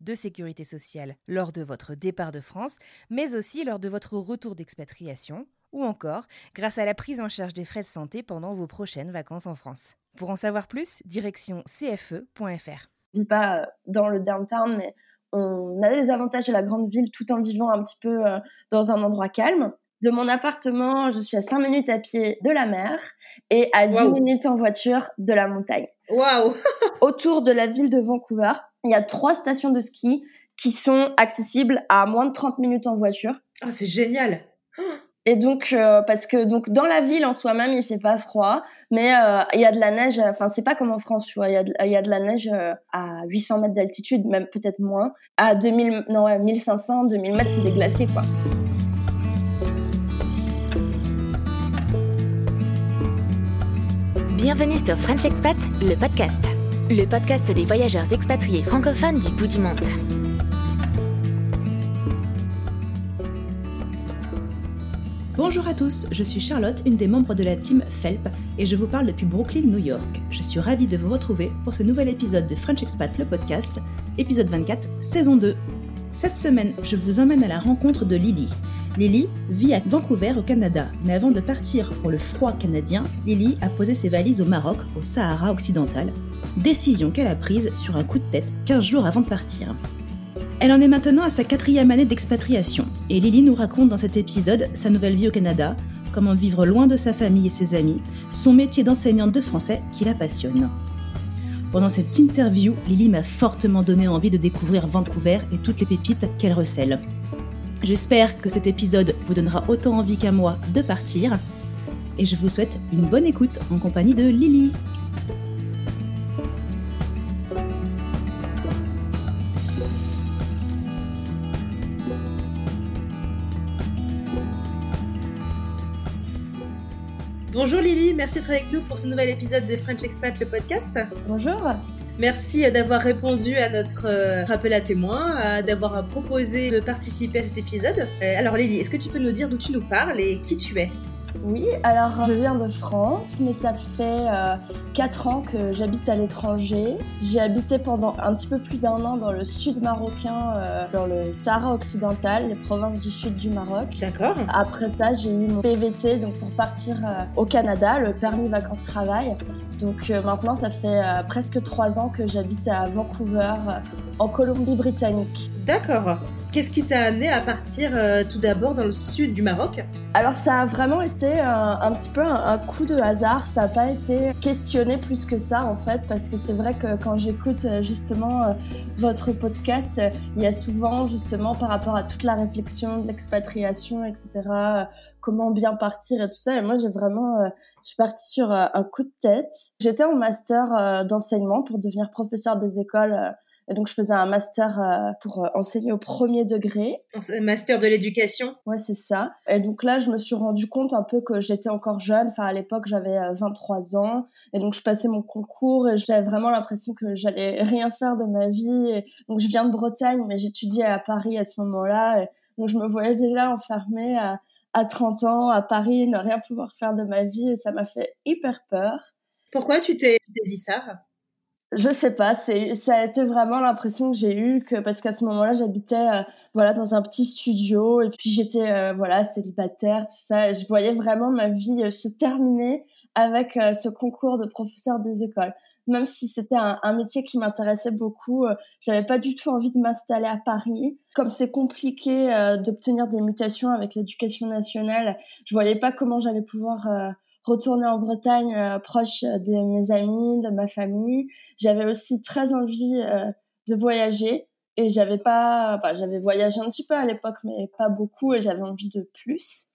de sécurité sociale lors de votre départ de France, mais aussi lors de votre retour d'expatriation, ou encore grâce à la prise en charge des frais de santé pendant vos prochaines vacances en France. Pour en savoir plus, direction cfe.fr. vis pas euh, dans le downtown, mais on a les avantages de la grande ville tout en vivant un petit peu euh, dans un endroit calme. De mon appartement, je suis à 5 minutes à pied de la mer et à 10 Waouh. minutes en voiture de la montagne. Waouh Autour de la ville de Vancouver, il y a trois stations de ski qui sont accessibles à moins de 30 minutes en voiture. Oh, c'est génial. Et donc, euh, parce que donc dans la ville en soi-même, il fait pas froid, mais euh, il y a de la neige. Enfin, c'est pas comme en France, tu vois. Il y a de, il y a de la neige euh, à 800 mètres d'altitude, même peut-être moins. À 2000, non, ouais, 1500, 2000 mètres, c'est des glaciers, quoi. Bienvenue sur French Expat, le podcast. Le podcast des voyageurs expatriés francophones du bout monde. Bonjour à tous, je suis Charlotte, une des membres de la team FELP, et je vous parle depuis Brooklyn, New York. Je suis ravie de vous retrouver pour ce nouvel épisode de French Expat, le podcast, épisode 24, saison 2. Cette semaine, je vous emmène à la rencontre de Lily. Lily vit à Vancouver au Canada, mais avant de partir pour le froid canadien, Lily a posé ses valises au Maroc, au Sahara occidental, décision qu'elle a prise sur un coup de tête 15 jours avant de partir. Elle en est maintenant à sa quatrième année d'expatriation, et Lily nous raconte dans cet épisode sa nouvelle vie au Canada, comment vivre loin de sa famille et ses amis, son métier d'enseignante de français qui la passionne. Pendant cette interview, Lily m'a fortement donné envie de découvrir Vancouver et toutes les pépites qu'elle recèle. J'espère que cet épisode vous donnera autant envie qu'à moi de partir, et je vous souhaite une bonne écoute en compagnie de Lily. Bonjour Lily, merci d'être avec nous pour ce nouvel épisode de French Expat, le podcast. Bonjour. Merci d'avoir répondu à notre euh, appel à témoins, euh, d'avoir proposé de participer à cet épisode. Euh, alors Lily, est-ce que tu peux nous dire d'où tu nous parles et qui tu es? Oui, alors je viens de France, mais ça fait euh, 4 ans que j'habite à l'étranger. J'ai habité pendant un petit peu plus d'un an dans le sud marocain, euh, dans le Sahara occidental, les provinces du sud du Maroc. D'accord. Après ça, j'ai eu mon PVT donc pour partir euh, au Canada, le permis vacances-travail. Donc euh, maintenant, ça fait presque trois ans que j'habite à Vancouver, en Colombie-Britannique. D'accord. Qu'est-ce qui t'a amené à partir euh, tout d'abord dans le sud du Maroc? Alors ça a vraiment été un, petit peu un, coup de hasard, ça n'a pas été questionné plus que ça en fait, parce que c'est vrai que quand j'écoute euh, justement euh, votre podcast, euh, il y a souvent justement par rapport à toute la réflexion de l'expatriation, etc., comment bien partir et tout ça, et moi j'ai vraiment, je suis partie sur un coup de tête. J'étais en master d'enseignement pour devenir professeur des écoles, et donc je faisais un master euh, pour euh, enseigner au premier degré. Master de l'éducation. Ouais, c'est ça. Et donc là, je me suis rendu compte un peu que j'étais encore jeune. Enfin, à l'époque, j'avais euh, 23 ans. Et donc, je passais mon concours et j'avais vraiment l'impression que j'allais rien faire de ma vie. Et donc, je viens de Bretagne, mais j'étudiais à Paris à ce moment-là. Donc, je me voyais déjà enfermée à, à 30 ans à Paris, ne rien pouvoir faire de ma vie. Et ça m'a fait hyper peur. Pourquoi tu t'es dit ça? Je sais pas, c'est ça a été vraiment l'impression que j'ai eue que parce qu'à ce moment-là, j'habitais euh, voilà dans un petit studio et puis j'étais euh, voilà célibataire tout ça, et je voyais vraiment ma vie euh, se terminer avec ce concours de professeur des écoles. même si c'était un, un, métier qui m'intéressait beaucoup, j'avais pas du tout envie de m'installer à Paris. Comme c'est compliqué d'obtenir des mutations avec l'éducation nationale, je voyais pas comment j'allais pouvoir retourner en Bretagne proche de mes amis, de ma famille. J'avais aussi très envie de voyager et j'avais pas, enfin, j'avais voyagé un petit peu à l'époque, mais pas beaucoup et j'avais envie de plus.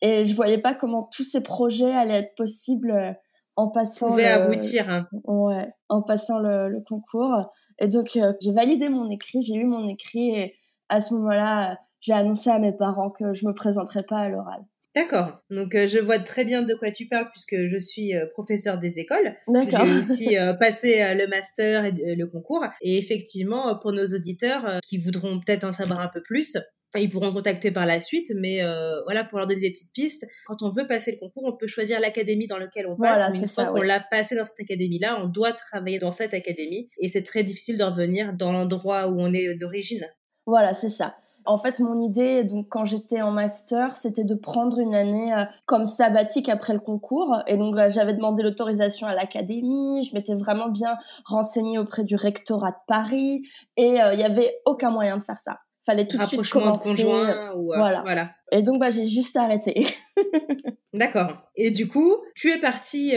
Et je voyais pas comment tous ces projets allaient être possibles en passant. Pouvait aboutir. Hein. Ouais, en passant le, le concours. Et donc, euh, j'ai validé mon écrit, j'ai eu mon écrit et à ce moment-là, j'ai annoncé à mes parents que je me présenterais pas à l'oral. D'accord. Donc euh, je vois très bien de quoi tu parles puisque je suis euh, professeur des écoles. J'ai aussi passé le master et le concours. Et effectivement, pour nos auditeurs qui voudront peut-être en savoir un peu plus, ils pourront contacter par la suite, mais euh, voilà, pour leur donner des petites pistes. Quand on veut passer le concours, on peut choisir l'académie dans laquelle on passe. mais une fois qu'on l'a passé dans cette académie-là, on doit travailler dans cette académie. Et c'est très difficile de revenir dans l'endroit où on est d'origine. Voilà, c'est ça. En fait, mon idée, donc quand j'étais en master, c'était de prendre une année euh, comme sabbatique après le concours. Et donc j'avais demandé l'autorisation à l'académie. Je m'étais vraiment bien renseignée auprès du rectorat de Paris. Et euh, il n'y avait aucun moyen de faire ça fallait tout de suite commencer. de conjoint ou euh, voilà. voilà. Et donc bah j'ai juste arrêté. D'accord. Et du coup, tu es partie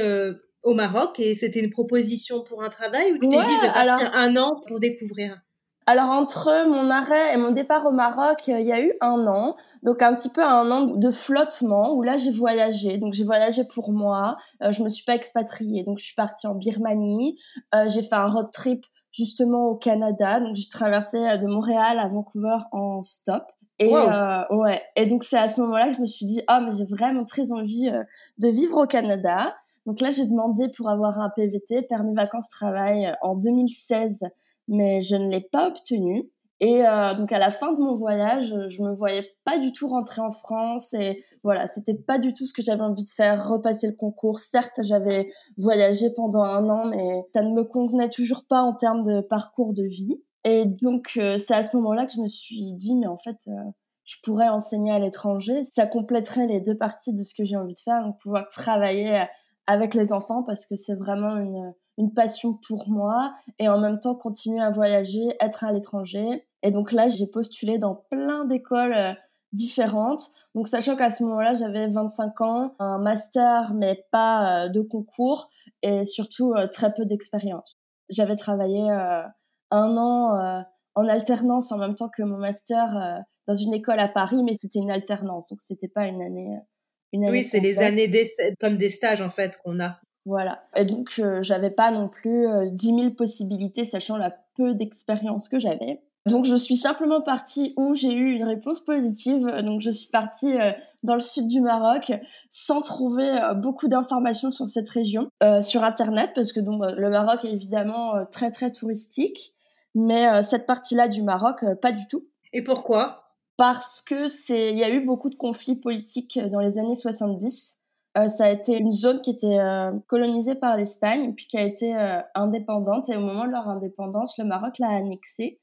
au Maroc et c'était une proposition pour un travail ou tu t'es dit je vais partir un an pour découvrir? Alors entre mon arrêt et mon départ au Maroc, il y a eu un an, donc un petit peu un an de flottement où là j'ai voyagé. Donc j'ai voyagé pour moi, euh, je me suis pas expatriée, donc je suis partie en Birmanie, euh, j'ai fait un road trip justement au Canada. Donc j'ai traversé euh, de Montréal à Vancouver en stop. Et euh, ouais. Et donc c'est à ce moment-là que je me suis dit ah mais j'ai vraiment très envie euh, de vivre au Canada. Donc là j'ai demandé pour avoir un PVT, permis vacances travail en 2016, mais je ne l'ai pas obtenu. Et euh, donc à la fin de mon voyage, je me voyais pas du tout rentrer en France et voilà, c'était pas du tout ce que j'avais envie de faire, repasser le concours. Certes, j'avais voyagé pendant un an, mais ça ne me convenait toujours pas en termes de parcours de vie. Et donc euh, c'est à ce moment-là que je me suis dit, mais en fait, euh, je pourrais enseigner à l'étranger. Ça compléterait les deux parties de ce que j'ai envie de faire, donc pouvoir travailler avec les enfants parce que c'est vraiment une une passion pour moi et en même temps continuer à voyager, être à l'étranger. Et donc là, j'ai postulé dans plein d'écoles euh, différentes. Donc sachant qu'à ce moment-là, j'avais 25 ans, un master mais pas euh, de concours et surtout euh, très peu d'expérience. J'avais travaillé un an en alternance en même temps que mon master dans une école à Paris, mais c'était une alternance, donc c'était pas une année. Une année oui, c'est les années comme des stages en fait qu'on a. Voilà. Et donc, euh, j'avais pas non plus euh, 10 000 possibilités, sachant la peu d'expérience que j'avais. Donc, je suis simplement partie où j'ai eu une réponse positive. Donc, je suis partie euh, dans le sud du Maroc sans trouver euh, beaucoup d'informations sur cette région sur Internet, parce que donc, le Maroc est évidemment très, très touristique. Mais cette partie-là du Maroc, pas du tout. Et pourquoi? Parce que c'est, il y a eu beaucoup de conflits politiques dans les années 70 euh, ça a été une zone qui était euh, colonisée par l'Espagne, puis qui a été euh, indépendante. Et au moment de leur indépendance, le Maroc l'a annexée.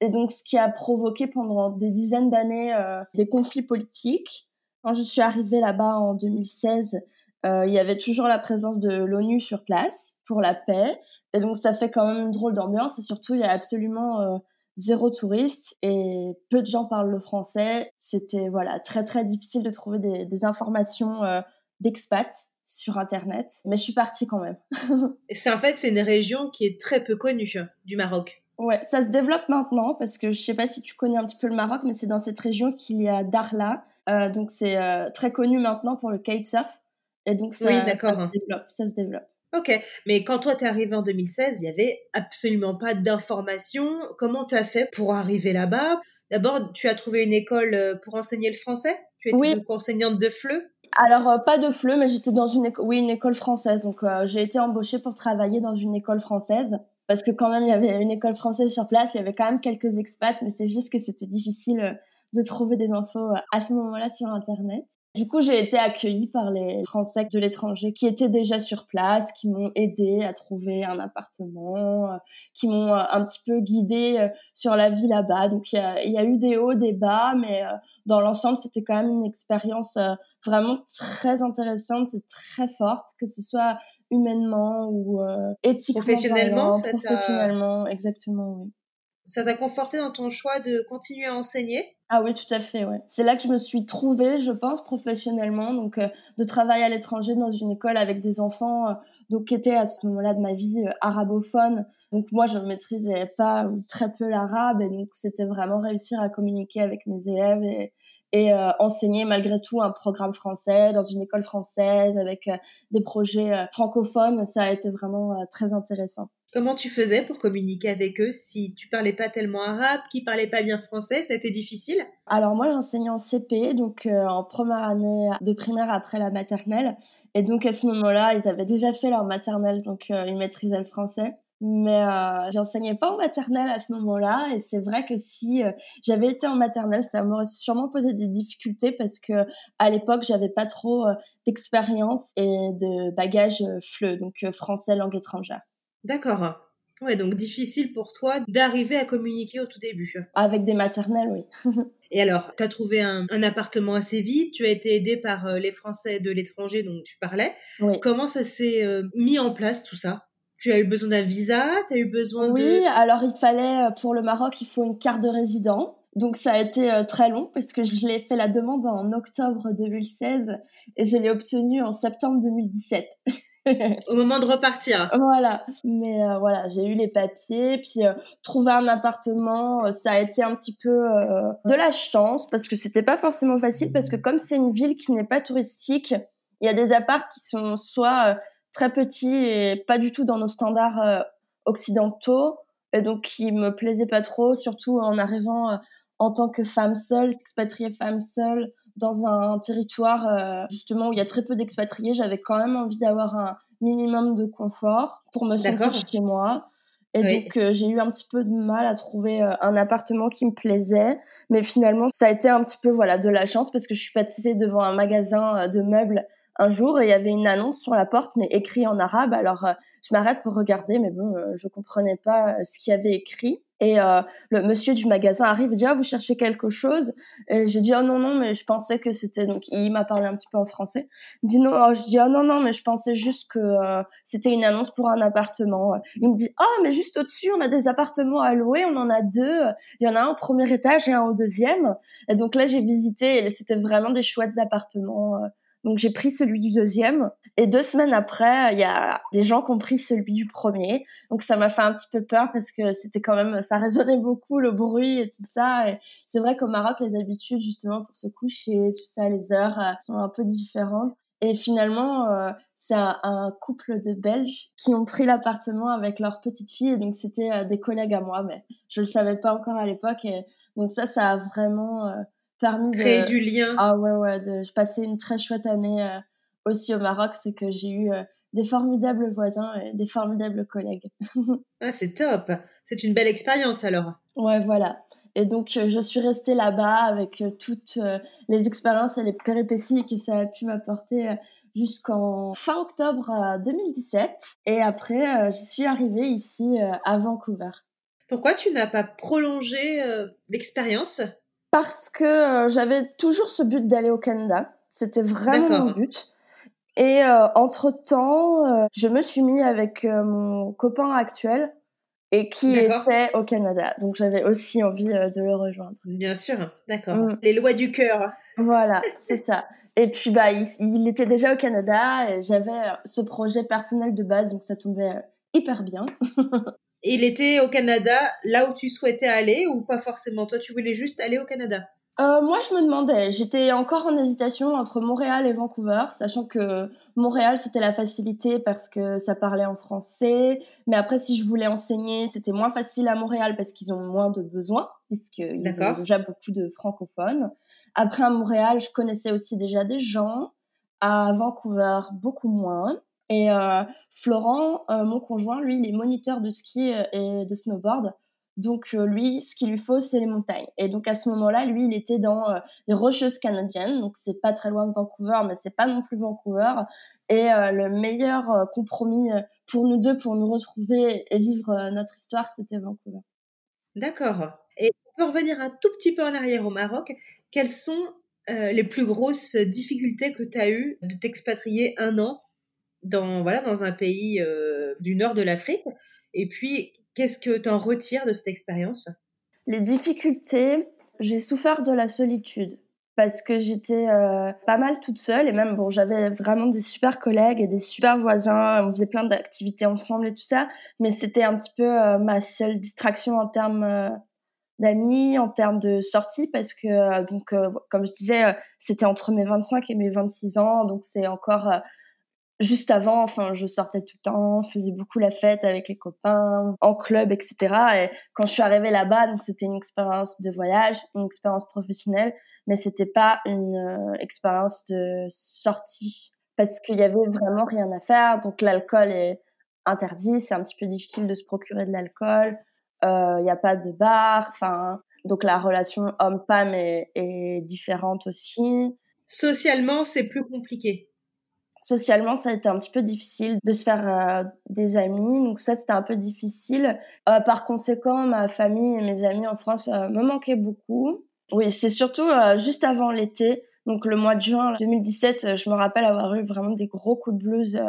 Et donc, ce qui a provoqué pendant des dizaines d'années des conflits politiques. Quand je suis arrivée là-bas en 2016, il y avait toujours la présence de l'ONU sur place pour la paix. Et donc, ça fait quand même une drôle d'ambiance. Et surtout, il y a absolument zéro touriste et peu de gens parlent le français. C'était voilà très très difficile de trouver des, des informations d'expats sur internet, mais je suis partie quand même. c'est en fait c'est une région qui est très peu connue hein, du Maroc. Ouais, ça se développe maintenant parce que je sais pas si tu connais un petit peu le Maroc, mais c'est dans cette région qu'il y a Darla, euh, donc c'est euh, très connu maintenant pour le kitesurf et donc ça, oui, ça se développe, ça se développe. Ok, mais quand toi t'es arrivé en 2016, il y avait absolument pas d'informations. Comment t'as fait pour arriver là-bas? D'abord, tu as trouvé une école euh, pour enseigner le français? Tu étais oui. enseignante de FLE? Alors, euh, pas de FLE, mais j'étais dans une, oui, une école française. Donc, euh, j'ai été embauchée pour travailler dans une école française. Parce que quand même, il y avait une école française sur place, il y avait quand même quelques expats, mais c'est juste que c'était difficile euh, de trouver des infos à ce moment-là sur Internet. Du coup, j'ai été accueillie par les Français de l'étranger qui étaient déjà sur place, qui m'ont aidé à trouver un appartement, euh, qui m'ont euh, un petit peu guidée euh, sur la vie là-bas. Donc, il y a, eu des hauts, des bas, mais dans l'ensemble, c'était quand même une expérience vraiment très intéressante et très forte, que ce soit humainement ou éthiquement. Professionnellement, professionnellement, exactement, oui. Ça t'a conforté dans ton choix de continuer à enseigner ah oui, tout à fait, ouais. C'est là que je me suis trouvée, je pense, professionnellement, donc euh, de travailler à l'étranger dans une école avec des enfants, euh, donc qui étaient à ce moment-là de ma vie euh, arabophone. Donc moi, je ne maîtrisais pas ou très peu l'arabe, et donc c'était vraiment réussir à communiquer avec mes élèves et, et enseigner malgré tout un programme français dans une école française avec des projets francophones. Ça a été vraiment très intéressant. Comment tu faisais pour communiquer avec eux si tu parlais pas tellement arabe, qui parlait pas bien français Ça a été difficile? Alors moi, j'enseignais en CP, donc euh, en première année de primaire après la maternelle. Et donc à ce moment-là, ils avaient déjà fait leur maternelle, donc euh, ils maîtrisaient le français. Mais euh, j'enseignais pas en maternelle à ce moment-là, et c'est vrai que si j'avais été en maternelle, ça m'aurait sûrement posé des difficultés parce que à l'époque, j'avais pas trop d'expérience et de bagages FLE, donc français langue étrangère. D'accord. Ouais, donc difficile pour toi d'arriver à communiquer au tout début. Avec des maternelles, oui. Et alors, tu as trouvé un, appartement assez vite, tu as été aidé par euh, les Français de l'étranger dont tu parlais. Oui. Comment ça s'est euh, mis en place tout ça? Tu as eu besoin d'un visa? Tu as eu besoin de... Oui, alors il fallait, euh, pour le Maroc, il faut une carte de résident. Donc ça a été très long parce que je l'ai fait la demande en octobre 2016 et je l'ai obtenue en septembre 2017. Au moment de repartir. Voilà. Mais euh, voilà, j'ai eu les papiers, puis euh, trouver un appartement, euh, ça a été un petit peu de la chance parce que c'était pas forcément facile parce que comme c'est une ville qui n'est pas touristique, il y a des apparts qui sont soit très petits et pas du tout dans nos standards occidentaux et donc qui me plaisaient pas trop, surtout en arrivant en tant que femme seule, expatriée femme seule dans un territoire euh, justement où il y a très peu d'expatriés, j'avais quand même envie d'avoir un minimum de confort pour me sentir chez moi. Et donc euh, j'ai eu un petit peu de mal à trouver euh, un appartement qui me plaisait, mais finalement ça a été un petit peu voilà de la chance parce que je suis passée devant un magasin de meubles un jour et il y avait une annonce sur la porte mais écrit en arabe. Alors je m'arrête pour regarder, mais bon je comprenais pas ce qu'il y avait écrit. Et euh, le monsieur du magasin arrive et dit ah vous cherchez quelque chose? Et j'ai dit oh non non mais je pensais que c'était donc il m'a parlé un petit peu en français il dit non oh, je dis oh non non mais je pensais juste que euh, c'était une annonce pour un appartement il me dit oh mais juste au dessus on a des appartements à louer on en a deux. Il y en a un au premier étage et un au deuxième et donc là j'ai visité et c'était vraiment des chouettes appartements euh, donc j'ai pris celui du deuxième. Et deux semaines après, il y a des gens qui ont pris celui du premier. Donc ça m'a fait un petit peu peur parce que c'était quand même, ça résonnait beaucoup le bruit et tout ça. Et c'est vrai qu'au Maroc, les habitudes justement pour se coucher, tout ça, les heures euh, sont un peu différentes. Et finalement, euh, c'est un, couple de Belges qui ont pris l'appartement avec leur petite fille. Et donc c'était euh, des collègues à moi, mais je le savais pas encore à l'époque. Et donc ça, ça a vraiment permis Créer du lien. Ah ouais, ouais. De... Je passais une très chouette année euh, aussi au Maroc. C'est que j'ai eu euh, des formidables voisins et des formidables collègues. ah, c'est top. C'est une belle expérience alors. Ouais, voilà. Et donc, euh, je suis restée là-bas avec toutes les expériences et les péripéties que ça a pu m'apporter jusqu'en fin octobre 2017. Et après, je suis arrivée ici à Vancouver. Pourquoi tu n'as pas prolongé l'expérience? Parce que euh, j'avais toujours ce but d'aller au Canada. C'était vraiment mon but. Et euh, entre-temps, euh, je me suis mis avec mon copain actuel et qui était au Canada. Donc j'avais aussi envie de le rejoindre. Bien sûr, d'accord. Mm. Les lois du cœur. Voilà, c'est ça. Et puis bah il, était déjà au Canada et j'avais ce projet personnel de base, donc ça tombait hyper bien. il était au Canada là où tu souhaitais aller ou pas forcément? Toi, tu voulais juste aller au Canada? Euh, moi, je me demandais. J'étais encore en hésitation entre Montréal et Vancouver, sachant que Montréal, c'était la facilité parce que ça parlait en français. Mais après, si je voulais enseigner, c'était moins facile à Montréal parce qu'ils ont moins de besoins, puisqu'ils ont déjà beaucoup de francophones. Après, à Montréal, je connaissais aussi déjà des gens. À Vancouver, beaucoup moins. Et euh, Florent, euh, mon conjoint, lui, il est moniteur de ski euh, et de snowboard. Donc lui, ce qu'il lui faut, c'est les montagnes. Et donc à ce moment-là, lui, il était dans les Rocheuses canadiennes, donc c'est pas très loin de Vancouver, mais c'est pas non plus Vancouver. Et le meilleur compromis pour nous deux, pour nous retrouver et vivre notre histoire, c'était Vancouver. D'accord. Et peut revenir un tout petit peu en arrière au Maroc. Quelles sont les plus grosses difficultés que tu as eues de t'expatrier un an dans, voilà, dans un pays du nord de l'Afrique. Et puis, Qu'est-ce que tu en retires de cette expérience? Les difficultés, j'ai souffert de la solitude parce que j'étais euh, pas mal toute seule. Et même bon j'avais vraiment des super collègues et des super voisins. On faisait plein d'activités ensemble et tout ça. Mais c'était un petit peu euh, ma seule distraction en termes euh, d'amis en termes de sorties parce que donc comme je disais c'était entre mes 25 et mes 26 ans. Donc c'est encore juste avant, enfin, je sortais tout le temps, je faisais beaucoup la fête avec les copains, en club, etc. Et quand je suis arrivée là-bas, c'était une expérience de voyage, une expérience professionnelle, mais c'était pas une euh, expérience de sortie parce qu'il y avait vraiment rien à faire. Donc l'alcool est interdit, c'est un petit peu difficile de se procurer de l'alcool. Euh, il n'y a pas de bar, enfin, donc la relation homme-femme est, est différente aussi. Socialement, c'est plus compliqué socialement, ça a été un petit peu difficile de se faire euh, des amis. Donc ça, c'était un peu difficile. Euh, par conséquent, ma famille et mes amis en France euh, me manquaient beaucoup. Oui, c'est surtout juste avant l'été, donc le mois de juin 2017, je me rappelle avoir eu vraiment des gros coups de blues.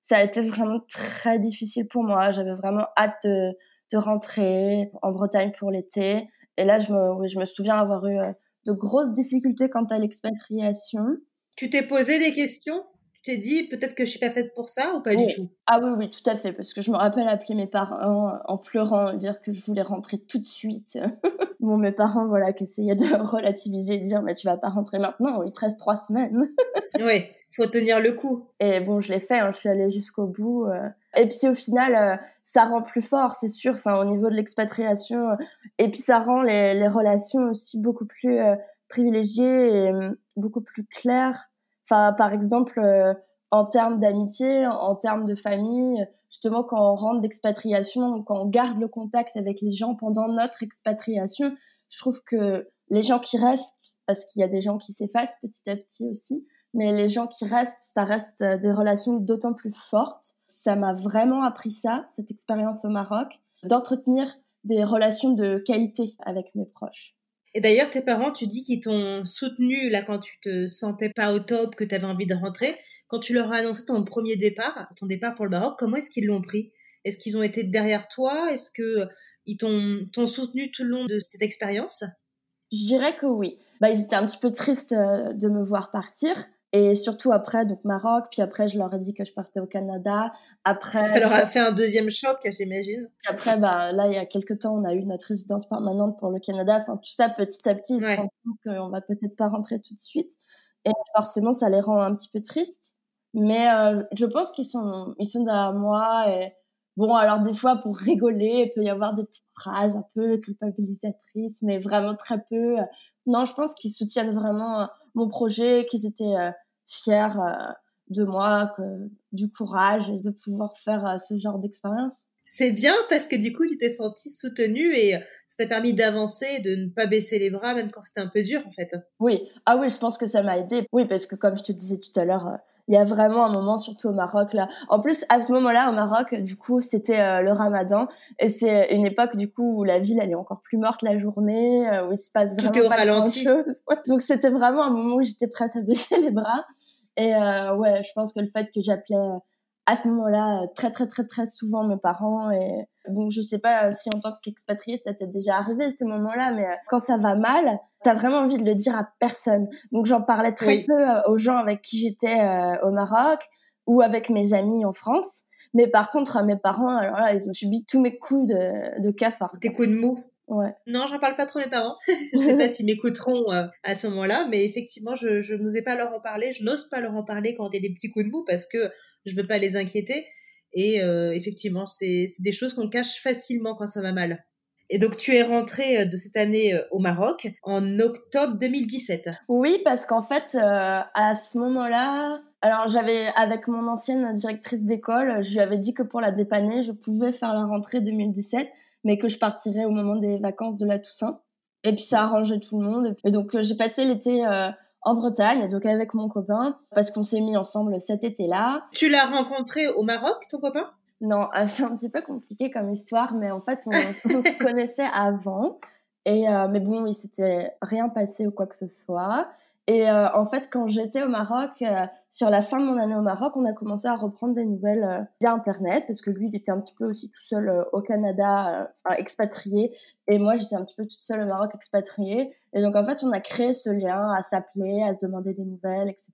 ça a été vraiment très difficile pour moi. J'avais vraiment hâte de, de, rentrer en Bretagne pour l'été. Et là, je me, je me souviens avoir eu de grosses difficultés quant à l'expatriation. Tu t'es posé des questions? T'es dit peut-être que je suis pas faite pour ça ou pas du tout? Ah oui, oui, tout à fait, parce que je me rappelle appeler mes parents en pleurant, dire que je voulais rentrer tout de suite. bon, mes parents, voilà, qui essayaient de relativiser, de dire, mais tu vas pas rentrer maintenant, il te reste trois semaines. oui, faut tenir le coup. Et bon, je l'ai fait, hein, je suis allée jusqu'au bout. Euh. Et puis au final, euh, ça rend plus fort, c'est sûr, enfin, au niveau de l'expatriation. Et puis ça rend les, les relations aussi beaucoup plus euh, privilégiées et beaucoup plus claires Enfin, par exemple, euh, en termes d'amitié, en termes de famille, justement, quand on rentre d'expatriation, quand on garde le contact avec les gens pendant notre expatriation, je trouve que les gens qui restent, parce qu'il y a des gens qui s'effacent petit à petit aussi, mais les gens qui restent, ça reste euh, des relations d'autant plus fortes. Ça m'a vraiment appris ça, cette expérience au Maroc, d'entretenir des relations de qualité avec mes proches. Et d'ailleurs, tes parents, tu dis qu'ils t'ont soutenu là quand tu te sentais pas au top, que tu avais envie de rentrer. Quand tu leur as annoncé ton premier départ, ton départ pour le Maroc, comment est-ce qu'ils l'ont pris? Est-ce qu'ils ont été derrière toi? Est-ce que ils t'ont soutenu tout le long de cette expérience? Je dirais que oui. Bah, ils étaient un petit peu tristes euh, de me voir partir, et surtout après, donc Maroc, puis après, je leur ai dit que je partais au Canada. Après, ça leur a fait un deuxième choc, j'imagine. Après, bah, là, il y a quelques temps, on a eu notre résidence permanente pour le Canada. Enfin, tout ça, petit à petit, ils se rendent compte qu'on va peut-être pas rentrer tout de suite. Et forcément, ça les rend un petit peu tristes. Mais euh, je pense qu'ils sont, ils sont derrière moi. Et bon, alors des fois, pour rigoler, il peut y avoir des petites phrases un peu culpabilisatrices, mais vraiment très peu. Non, je pense qu'ils soutiennent vraiment mon projet, qu'ils étaient euh, fiers euh, de moi, que, du courage de pouvoir faire euh, ce genre d'expérience. C'est bien parce que du coup, tu t'es senti soutenue et ça t'a permis d'avancer, de ne pas baisser les bras, même quand c'était un peu dur, en fait. Oui, ah oui, je pense que ça m'a aidé. Oui, parce que comme je te disais tout à l'heure, il y a vraiment un moment, surtout au Maroc, là. En plus, à ce moment-là, au Maroc, du coup, c'était euh, le ramadan. Et c'est une époque, du coup, où la ville, elle est encore plus morte la journée, euh, où il se passe vraiment Tout est au ralenti. Donc, c'était vraiment un moment où j'étais prête à baisser les bras. Et euh, ouais, je pense que le fait que j'appelais à ce moment-là très très très très souvent mes parents et donc je sais pas si en tant qu'expatrié ça t'est déjà arrivé ces moments-là mais quand ça va mal t'as vraiment envie de le dire à personne donc j'en parlais très peu euh, aux gens avec qui j'étais euh, au Maroc ou avec mes amis en France mais par contre mes parents alors là ils ont subi tous mes coups de, de cafard tes coups de mou Ouais. Non, j'en parle pas trop mes parents. je sais pas s'ils m'écouteront euh, à ce moment-là, mais effectivement, je, je n'osais pas leur en parler. Je n'ose pas leur en parler quand il y a des petits coups de mou parce que je veux pas les inquiéter. Et euh, effectivement, c'est des choses qu'on cache facilement quand ça va mal. Et donc, tu es rentrée euh, de cette année au Maroc en octobre 2017. Oui, parce qu'en fait, à ce moment-là, alors j'avais, avec mon ancienne directrice d'école, je lui avais dit que pour la dépanner, je pouvais faire la rentrée 2017 mais que je partirais au moment des vacances de la Toussaint. Et puis ça arrangeait tout le monde. Et donc j'ai passé l'été en Bretagne, donc avec mon copain, parce qu'on s'est mis ensemble cet été-là. Tu l'as rencontré au Maroc, ton copain? Non, c'est un petit peu compliqué comme histoire, mais en fait, on, se connaissait avant. Et euh, mais bon, il s'était rien passé ou quoi que ce soit. Et euh, en fait, quand j'étais au Maroc, euh, sur la fin de mon année au Maroc, on a commencé à reprendre des nouvelles euh, via Internet, parce que lui, il était un petit peu aussi tout seul euh, au Canada, enfin, expatrié, et moi, j'étais un petit peu toute seule au Maroc, expatriée. Et donc, en fait, on a créé ce lien à s'appeler, à se demander des nouvelles, etc.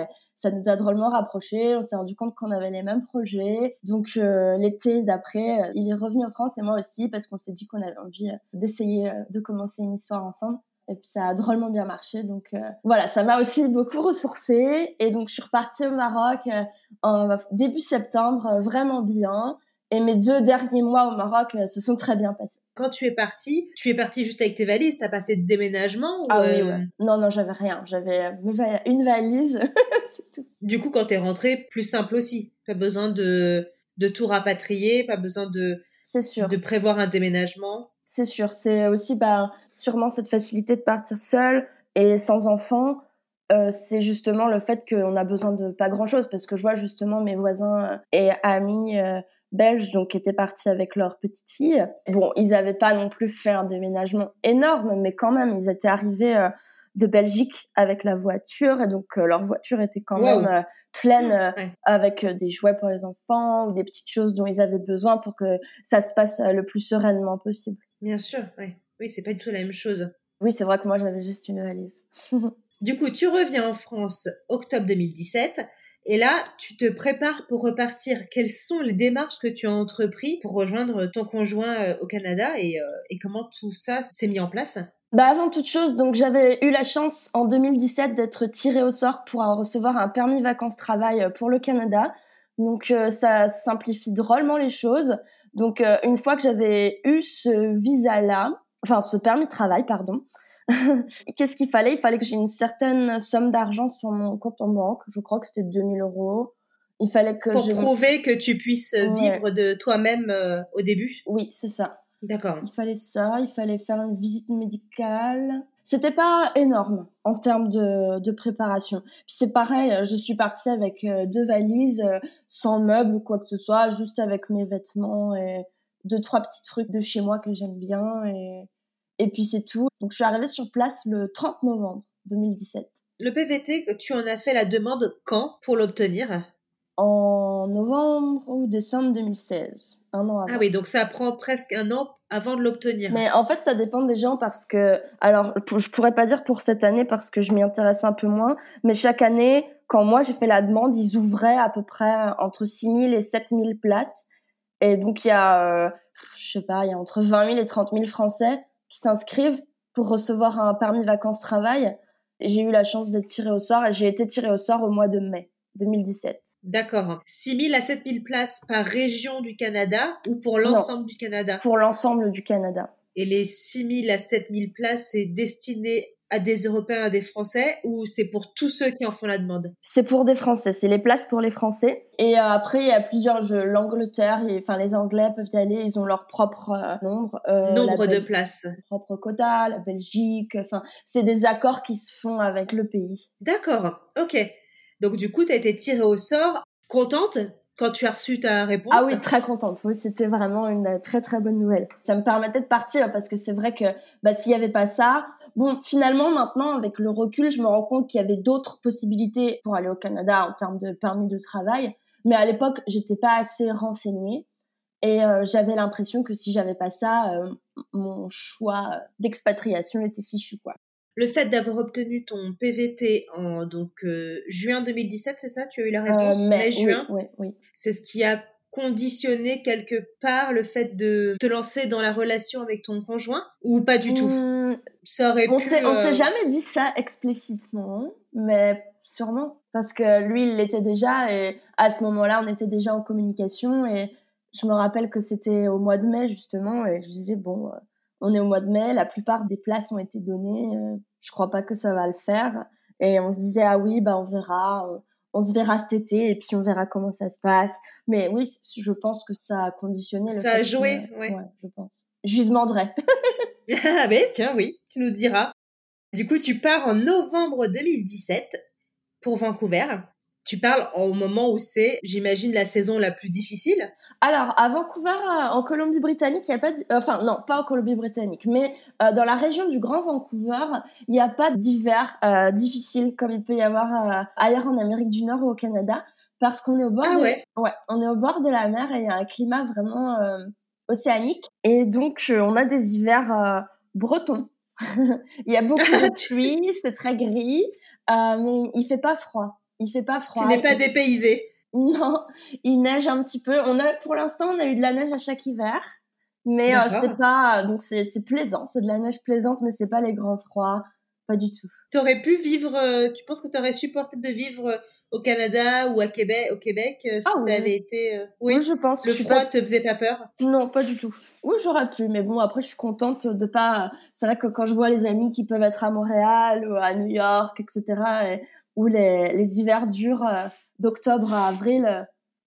Et ça nous a drôlement rapprochés. On s'est rendu compte qu'on avait les mêmes projets. Donc, l'été d'après, il est revenu en France et moi aussi, parce qu'on s'est dit qu'on avait envie d'essayer de commencer une histoire ensemble. Et puis ça a drôlement bien marché. Donc euh, voilà, ça m'a aussi beaucoup ressourcée. Et donc je suis repartie au Maroc euh, en début septembre, euh, vraiment bien. Et mes deux derniers mois au Maroc se sont très bien passés. Quand tu es partie, tu es partie juste avec tes valises, t'as pas fait de déménagement Ah oui, ouais. Non, non, j'avais rien. J'avais une valise, c'est tout. Du coup, quand t'es rentrée, plus simple aussi. Pas besoin de, de tout rapatrier, pas besoin de, c'est sûr. de prévoir un déménagement. C'est sûr. C'est aussi bah, sûrement cette facilité de partir seul et sans enfant. Euh, c'est justement le fait qu'on a besoin de pas grand chose parce que je vois justement mes voisins euh, et amis euh, belges donc qui étaient partis avec leur petite fille. Bon, ils n'avaient pas non plus fait un déménagement énorme, mais quand même ils étaient arrivés de Belgique avec la voiture et donc leur voiture était quand même pleine avec des jouets pour les enfants ou des petites choses dont ils avaient besoin pour que ça se passe le plus sereinement possible. Bien sûr, oui. Oui, c'est pas du tout la même chose. Oui, c'est vrai que moi j'avais juste une valise. du coup, tu reviens en France octobre 2017 et là, tu te prépares pour repartir. Quelles sont les démarches que tu as entrepris pour rejoindre ton conjoint euh, au Canada et, euh, et comment tout ça s'est mis en place? Bah avant toute chose, donc j'avais eu la chance en 2017 d'être tirée au sort pour recevoir un permis vacances-travail euh, pour le Canada. Donc ça simplifie drôlement les choses. Donc, euh, une fois que j'avais eu ce visa-là, enfin ce permis de travail, pardon, qu'est-ce qu'il fallait? Il fallait que j'ai une certaine somme d'argent sur mon compte en banque. Je crois que c'était 2000 euros. Il fallait que pour prouver que tu puisses vivre de toi-même euh, au début? Oui, c'est ça. D'accord. Il fallait ça. Il fallait faire une visite médicale. C'était pas énorme en termes de, de préparation. Puis c'est pareil, je suis partie avec euh, deux valises, euh, sans meubles ou quoi que ce soit, juste avec mes vêtements et deux trois petits trucs de chez moi que j'aime bien et et puis c'est tout. Donc je suis arrivée sur place le 30 novembre 2017. Le PVT, tu en as fait la demande quand pour l'obtenir? En novembre ou décembre 2016, un an avant. Ah oui, donc ça prend presque un an avant de l'obtenir. Mais en fait, ça dépend des gens parce que, alors, je pourrais pas dire pour cette année parce que je m'y intéresse un peu moins, mais chaque année, quand moi j'ai fait la demande, ils ouvraient à peu près entre 6000 et 7000 places. Et donc, il y a, euh, je sais pas, il y a entre 20 000 et 30 000 Français qui s'inscrivent pour recevoir un permis vacances-travail. J'ai eu la chance d'être tirée au sort et j'ai été tirée au sort au mois de mai. 2017. D'accord. 6 000 à 7 000 places par région du Canada ou pour l'ensemble du Canada? Pour l'ensemble du Canada. Et les 6 000 à 7 000 places, c'est destiné à des Européens, à des Français ou c'est pour tous ceux qui en font la demande? C'est pour des Français, c'est les places pour les Français. Et euh, après, il y a plusieurs jeux. L'Angleterre, enfin les Anglais peuvent y aller, ils ont leur propre euh, nombre. Euh, nombre de places. Propre quota, la Belgique, enfin c'est des accords qui se font avec le pays. D'accord, ok. Donc du coup, tu as été tirée au sort, contente quand tu as reçu ta réponse Ah oui, très contente. Oui, c'était vraiment une très très bonne nouvelle. Ça me permettait de partir parce que c'est vrai que bah, s'il y avait pas ça, bon, finalement maintenant avec le recul, je me rends compte qu'il y avait d'autres possibilités pour aller au Canada en termes de permis de travail. Mais à l'époque, j'étais pas assez renseignée et euh, j'avais l'impression que si j'avais pas ça, euh, mon choix d'expatriation était fichu quoi le fait d'avoir obtenu ton PVT en donc euh, juin 2017, c'est ça? Tu as eu la réponse euh, mai, juin? Oui, oui, C'est ce qui a conditionné quelque part le fait de te lancer dans la relation avec ton conjoint ou pas du tout? Mmh, Ça aurait on pu. On s'est euh, jamais dit ça explicitement, mais sûrement parce que lui il l'était déjà et à ce moment-là on était déjà en communication et je me rappelle que c'était au mois de mai justement et je disais bon on est au mois de mai, la plupart des places ont été données, euh, je crois pas que ça va le faire. Et on se disait ah oui, bah on verra, on se verra cet été et puis on verra comment ça se passe. Mais oui, je pense que ça a conditionné. ça a joué, ouais. Je pense. Je lui demanderai. ah ben tiens, oui, tu nous diras. Du coup, tu pars en novembre 2017 pour Vancouver. Tu parles au moment où c'est, j'imagine, la saison la plus difficile. Alors, à Vancouver, euh, en Colombie-Britannique, il n'y a pas... Enfin, non, pas en Colombie-Britannique, mais euh, dans la région du Grand Vancouver, il n'y a pas d'hiver euh, difficile comme il peut y avoir ailleurs en Amérique du Nord ou au Canada, parce qu'on est au bord ah, de... ouais. ouais, on est au bord de la mer et il y a un climat vraiment océanique. Et donc, on a des hivers bretons. il y a beaucoup de pluie, c'est très gris, mais il fait pas froid il fait pas froid. Tu n'es pas dépaysé. Non, il neige un petit peu. On a, pour l'instant, on a eu de la neige à chaque hiver, mais euh, c'est pas, donc c'est, c'est plaisant. C'est de la neige plaisante, mais c'est pas les grands froids, pas du tout. Tu aurais pu vivre, euh, tu penses que tu aurais supporté de vivre euh, au Canada ou à Québec, au Québec, si ah ça avait été, oui. je pense. Le froid te faisait pas peur? Non, pas du tout. Oui, j'aurais pu, mais bon, après, je suis contente de pas. C'est vrai que quand je vois les amis qui peuvent être à Montréal ou à New York, etc. Et où les, les hivers durent euh, d'octobre à avril, euh,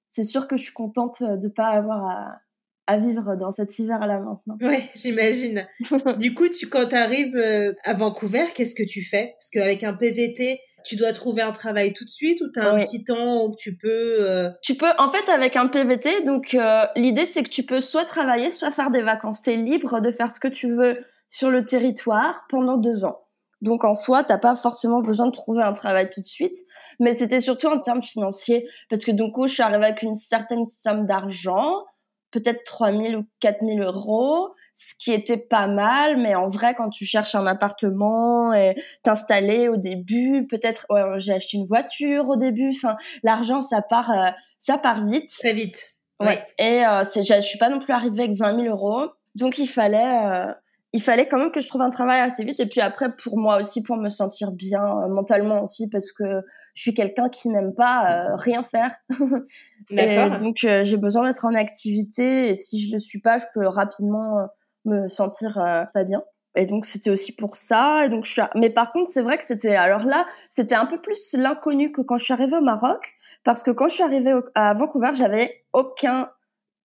c'est sûr que je suis contente euh, de pas avoir à, à vivre dans cet hiver-là maintenant. Oui, j'imagine. du coup, tu, quand tu arrives à Vancouver, qu'est-ce que tu fais? Parce qu'avec un PVT, tu dois trouver un travail tout de suite ou tu as un petit temps où tu peux... Tu peux, en fait, avec un PVT, donc l'idée c'est que tu peux soit travailler, soit faire des vacances. Tu es libre de faire ce que tu veux sur le territoire pendant deux ans. Donc en soi, t'as pas forcément besoin de trouver un travail tout de suite. Mais c'était surtout en termes financiers, parce que donc je suis arrivée avec une certaine somme d'argent, peut-être 3000 ou 4000 euros, ce qui était pas mal, mais en vrai, quand tu cherches un appartement et t'installer au début, peut-être, ouais, j'ai acheté une voiture au début, enfin, l'argent, ça part, euh, ça part vite. Très vite. Ouais. Et euh, je suis pas non plus arrivée avec 20 000 euros. Donc, il fallait, euh, il fallait quand même que je trouve un travail assez vite et puis après pour moi aussi pour me sentir bien euh, mentalement aussi parce que je suis quelqu'un qui n'aime pas euh, rien faire. D'accord. donc euh, j'ai besoin d'être en activité et si je le suis pas, je peux rapidement me sentir pas bien. Et donc c'était aussi pour ça et donc je suis mais par contre, c'est vrai que c'était alors là, c'était un peu plus l'inconnu que quand je suis arrivée au Maroc parce que quand je suis arrivée à Vancouver, j'avais aucun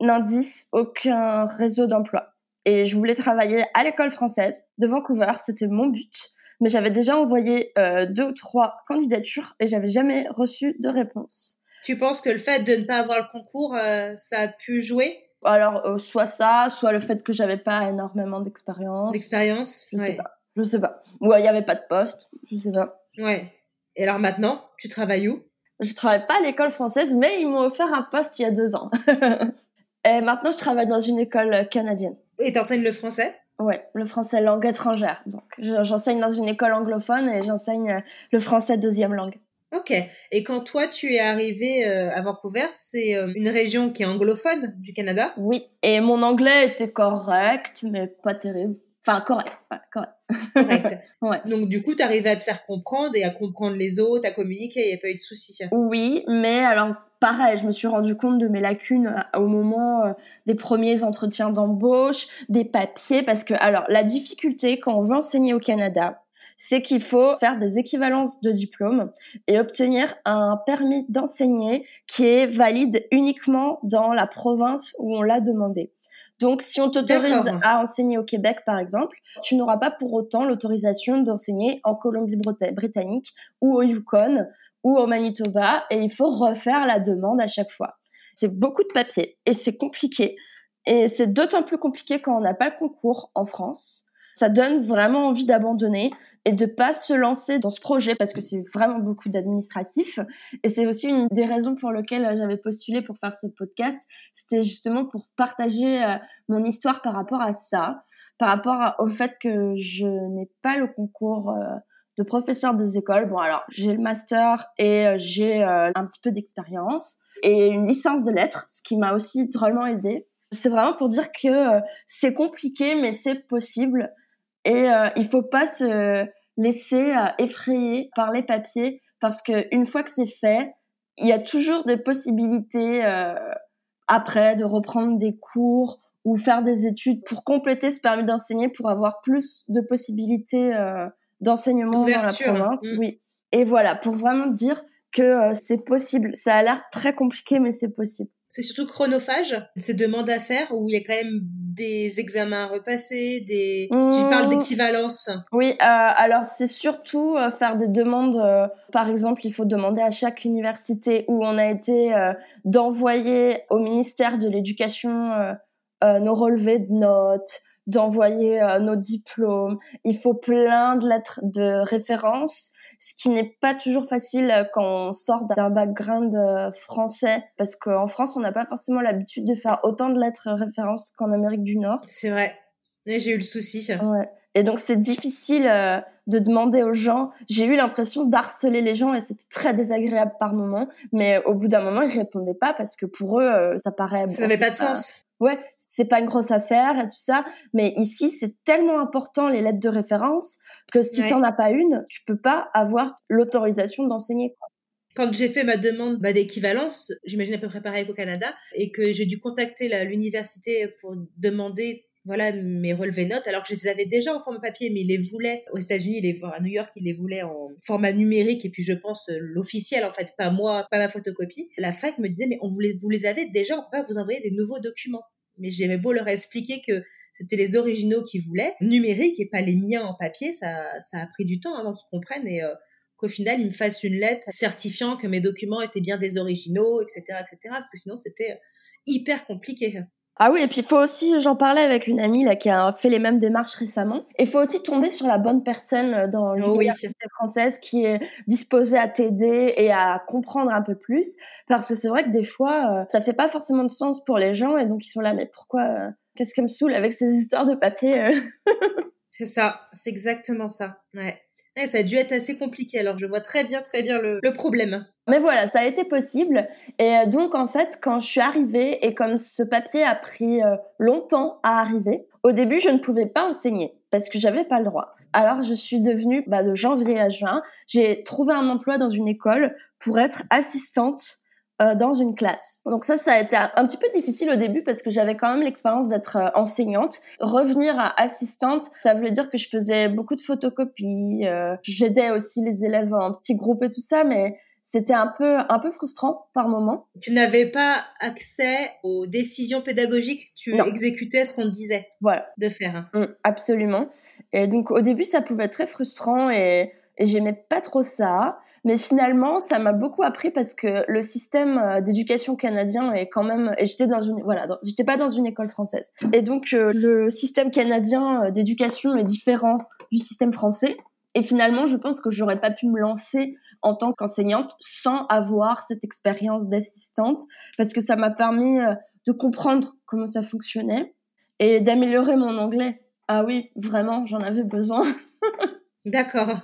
indice, aucun réseau d'emploi et je voulais travailler à l'école française de Vancouver, c'était mon but. Mais j'avais déjà envoyé euh, deux ou trois candidatures et j'avais jamais reçu de réponse. Tu penses que le fait de ne pas avoir le concours, euh, ça a pu jouer? Alors, euh, soit ça, soit le fait que j'avais pas énormément d'expérience. D'expérience Je sais pas. Je sais pas. Ou il n'y avait pas de poste. Je sais pas. Ouais. Et alors maintenant, tu travailles où? Je travaille pas à l'école française, mais ils m'ont offert un poste il y a deux ans. et maintenant, je travaille dans une école canadienne. Et t'enseignes le français? Ouais, le français langue étrangère. Donc, j'enseigne dans une école anglophone et j'enseigne euh, le français deuxième langue. Ok. Et quand toi, tu es arrivé euh, à Vancouver, c'est euh, une région qui est anglophone du Canada? Oui. Et mon anglais était correct, mais pas terrible. Enfin, correct. correct. Correct. ouais. Donc, du coup, tu arrivais à te faire comprendre et à comprendre les autres, à communiquer, il n'y a pas eu de soucis. Oui, mais alors, pareil, je me suis rendu compte de mes lacunes euh, au moment euh, des premiers entretiens d'embauche, des papiers, parce que, alors, la difficulté quand on veut enseigner au Canada, c'est qu'il faut faire des équivalences de diplômes et obtenir un permis d'enseigner qui est valide uniquement dans la province où on l'a demandé. Donc, si on t'autorise à enseigner au Québec, par exemple, tu n'auras pas pour autant l'autorisation d'enseigner en Colombie-Britannique ou au Yukon ou au Manitoba et il faut refaire la demande à chaque fois. C'est beaucoup de papier et c'est compliqué. Et c'est d'autant plus compliqué quand on n'a pas le concours en France. Ça donne vraiment envie d'abandonner et de pas se lancer dans ce projet parce que c'est vraiment beaucoup d'administratif. Et c'est aussi une des raisons pour lesquelles j'avais postulé pour faire ce podcast. C'était justement pour partager euh, mon histoire par rapport à ça, par rapport au fait que je n'ai pas le concours euh, de professeur des écoles. Bon, alors, j'ai le master et euh, j'ai euh, un petit peu d'expérience et une licence de lettres, ce qui m'a aussi drôlement aidé. C'est vraiment pour dire que euh, c'est compliqué, mais c'est possible. Et il faut pas se laisser effrayer par les papiers parce que une fois que c'est fait, il y a toujours des possibilités après de reprendre des cours ou faire des études pour compléter ce permis d'enseigner pour avoir plus de possibilités d'enseignement dans la province. Mm. Oui. Et voilà, pour vraiment dire, que c'est possible. Ça a l'air très compliqué, mais c'est possible. C'est surtout chronophage, ces demandes à faire où il y a quand même des examens à repasser, des... Tu mmh. parles d'équivalence. Oui, euh, alors c'est surtout euh, faire des demandes. Euh, par exemple, il faut demander à chaque université où on a été d'envoyer au ministère de l'Éducation nos relevés de notes, d'envoyer nos diplômes. Il faut plein de lettres de référence ce qui n'est pas toujours facile euh, quand on sort d'un background euh, français, parce qu'en France, on n'a pas forcément l'habitude de faire autant de lettres références qu'en Amérique du Nord. C'est vrai. J'ai eu le souci. Ouais. Et donc c'est difficile euh, de demander aux gens. J'ai eu l'impression d'harceler les gens et c'était très désagréable par moment. Mais au bout d'un moment, ils répondaient pas parce que pour eux, ça paraît. Ça n'avait pas de sens ouais, c'est pas une grosse affaire et tout ça, mais ici c'est tellement important les lettres de référence que si tu t'en as pas une, tu peux pas avoir l'autorisation d'enseigner. Quand j'ai fait ma demande bah, d'équivalence, j'imagine à peu près pareil qu'au Canada, et que j'ai dû contacter l'université pour demander voilà mes relevés notes alors que je les avais déjà en format papier mais ils les voulaient. Aux États-Unis les à New York ils les voulaient en format numérique et puis je pense euh, l'officiel en fait pas moi pas ma photocopie. La fac me disait mais on vous les, vous les avez déjà on peut pas vous envoyer des nouveaux documents. Mais j'avais beau leur expliquer que c'était les originaux qu'ils voulaient numérique et pas les miens en papier ça ça a pris du temps avant qu'ils comprennent et euh, qu'au final ils me fassent une lettre certifiant que mes documents étaient bien des originaux etc etc parce que sinon c'était hyper compliqué ah oui, et puis il faut aussi, j'en parlais avec une amie là qui a fait les mêmes démarches récemment. Il faut aussi tomber sur la bonne personne euh, dans oh l'université française qui est disposée à t'aider et à comprendre un peu plus, parce que c'est vrai que des fois, euh, ça fait pas forcément de sens pour les gens et donc ils sont là, mais pourquoi euh, Qu'est-ce qui me saoule avec ces histoires de papier C'est ça, c'est exactement ça. Ouais. Ouais. Ça a dû être assez compliqué. Alors je vois très bien, très bien le, le problème. Mais voilà, ça a été possible. Et euh, donc, en fait, quand je suis arrivée, et comme ce papier a pris euh, longtemps à arriver, au début, je ne pouvais pas enseigner parce que j'avais pas le droit. Alors, je suis devenue, bah, de janvier à juin, j'ai trouvé un emploi dans une école pour être assistante euh, dans une classe. Donc ça, ça a été un, petit peu difficile au début parce que j'avais quand même l'expérience d'être enseignante. Revenir à assistante, ça voulait dire que je faisais beaucoup de photocopies, j'aidais aussi les élèves en petits groupes et tout ça, mais c'était un peu un peu frustrant par moment. Tu n'avais pas accès aux décisions pédagogiques, tu exécutais ce qu'on te disait voilà. de faire. Mm, absolument. Et donc au début ça pouvait être très frustrant et, et j'aimais pas trop ça. Mais finalement, ça m'a beaucoup appris parce que le système euh, d'éducation canadien est quand même. Et j'étais dans une voilà, j'étais pas dans une école française. Et donc euh, le système canadien euh, d'éducation est différent du système français. Et finalement, je pense que j'aurais pas pu me lancer en tant qu'enseignante sans avoir cette expérience d'assistante parce que ça m'a permis de comprendre comment ça fonctionnait et d'améliorer mon anglais. Ah oui, vraiment, j'en avais besoin. D'accord.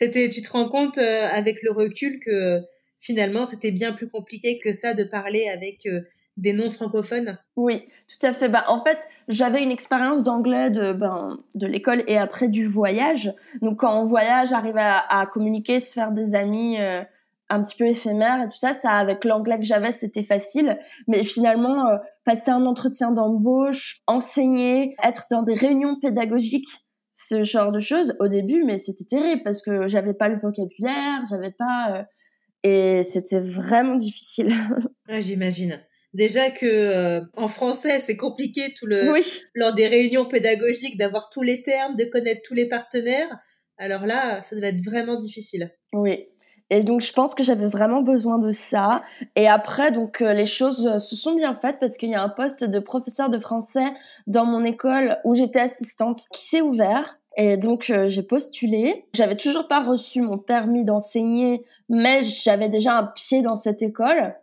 C'était, tu te rends compte euh, avec le recul que finalement c'était bien plus compliqué que ça de parler avec euh, des non francophones Oui, tout à fait. Bah, en fait, j'avais une expérience d'anglais de, ben, de l'école et après du voyage. Donc, quand on voyage, arriver à, communiquer, se faire des amis euh, un petit peu éphémères et tout ça, ça avec l'anglais que j'avais, c'était facile. Mais finalement, euh, passer un entretien d'embauche, enseigner, être dans des réunions pédagogiques, ce genre de choses, au début, mais c'était terrible parce que j'avais pas le vocabulaire, j'avais pas... Euh, et c'était vraiment difficile. J'imagine. Déjà que euh, en français, c'est compliqué tout le lors des réunions pédagogiques d'avoir tous les termes, de connaître tous les partenaires. Alors là, ça devait être vraiment difficile. Oui. Et donc je pense que j'avais vraiment besoin de ça. Et après, donc euh, les choses euh, se sont bien faites parce qu'il y a un poste de professeur de français dans mon école où j'étais assistante qui s'est ouvert. Et donc j'ai postulé. J'avais toujours pas reçu mon permis d'enseigner, mais j'avais déjà un pied dans cette école.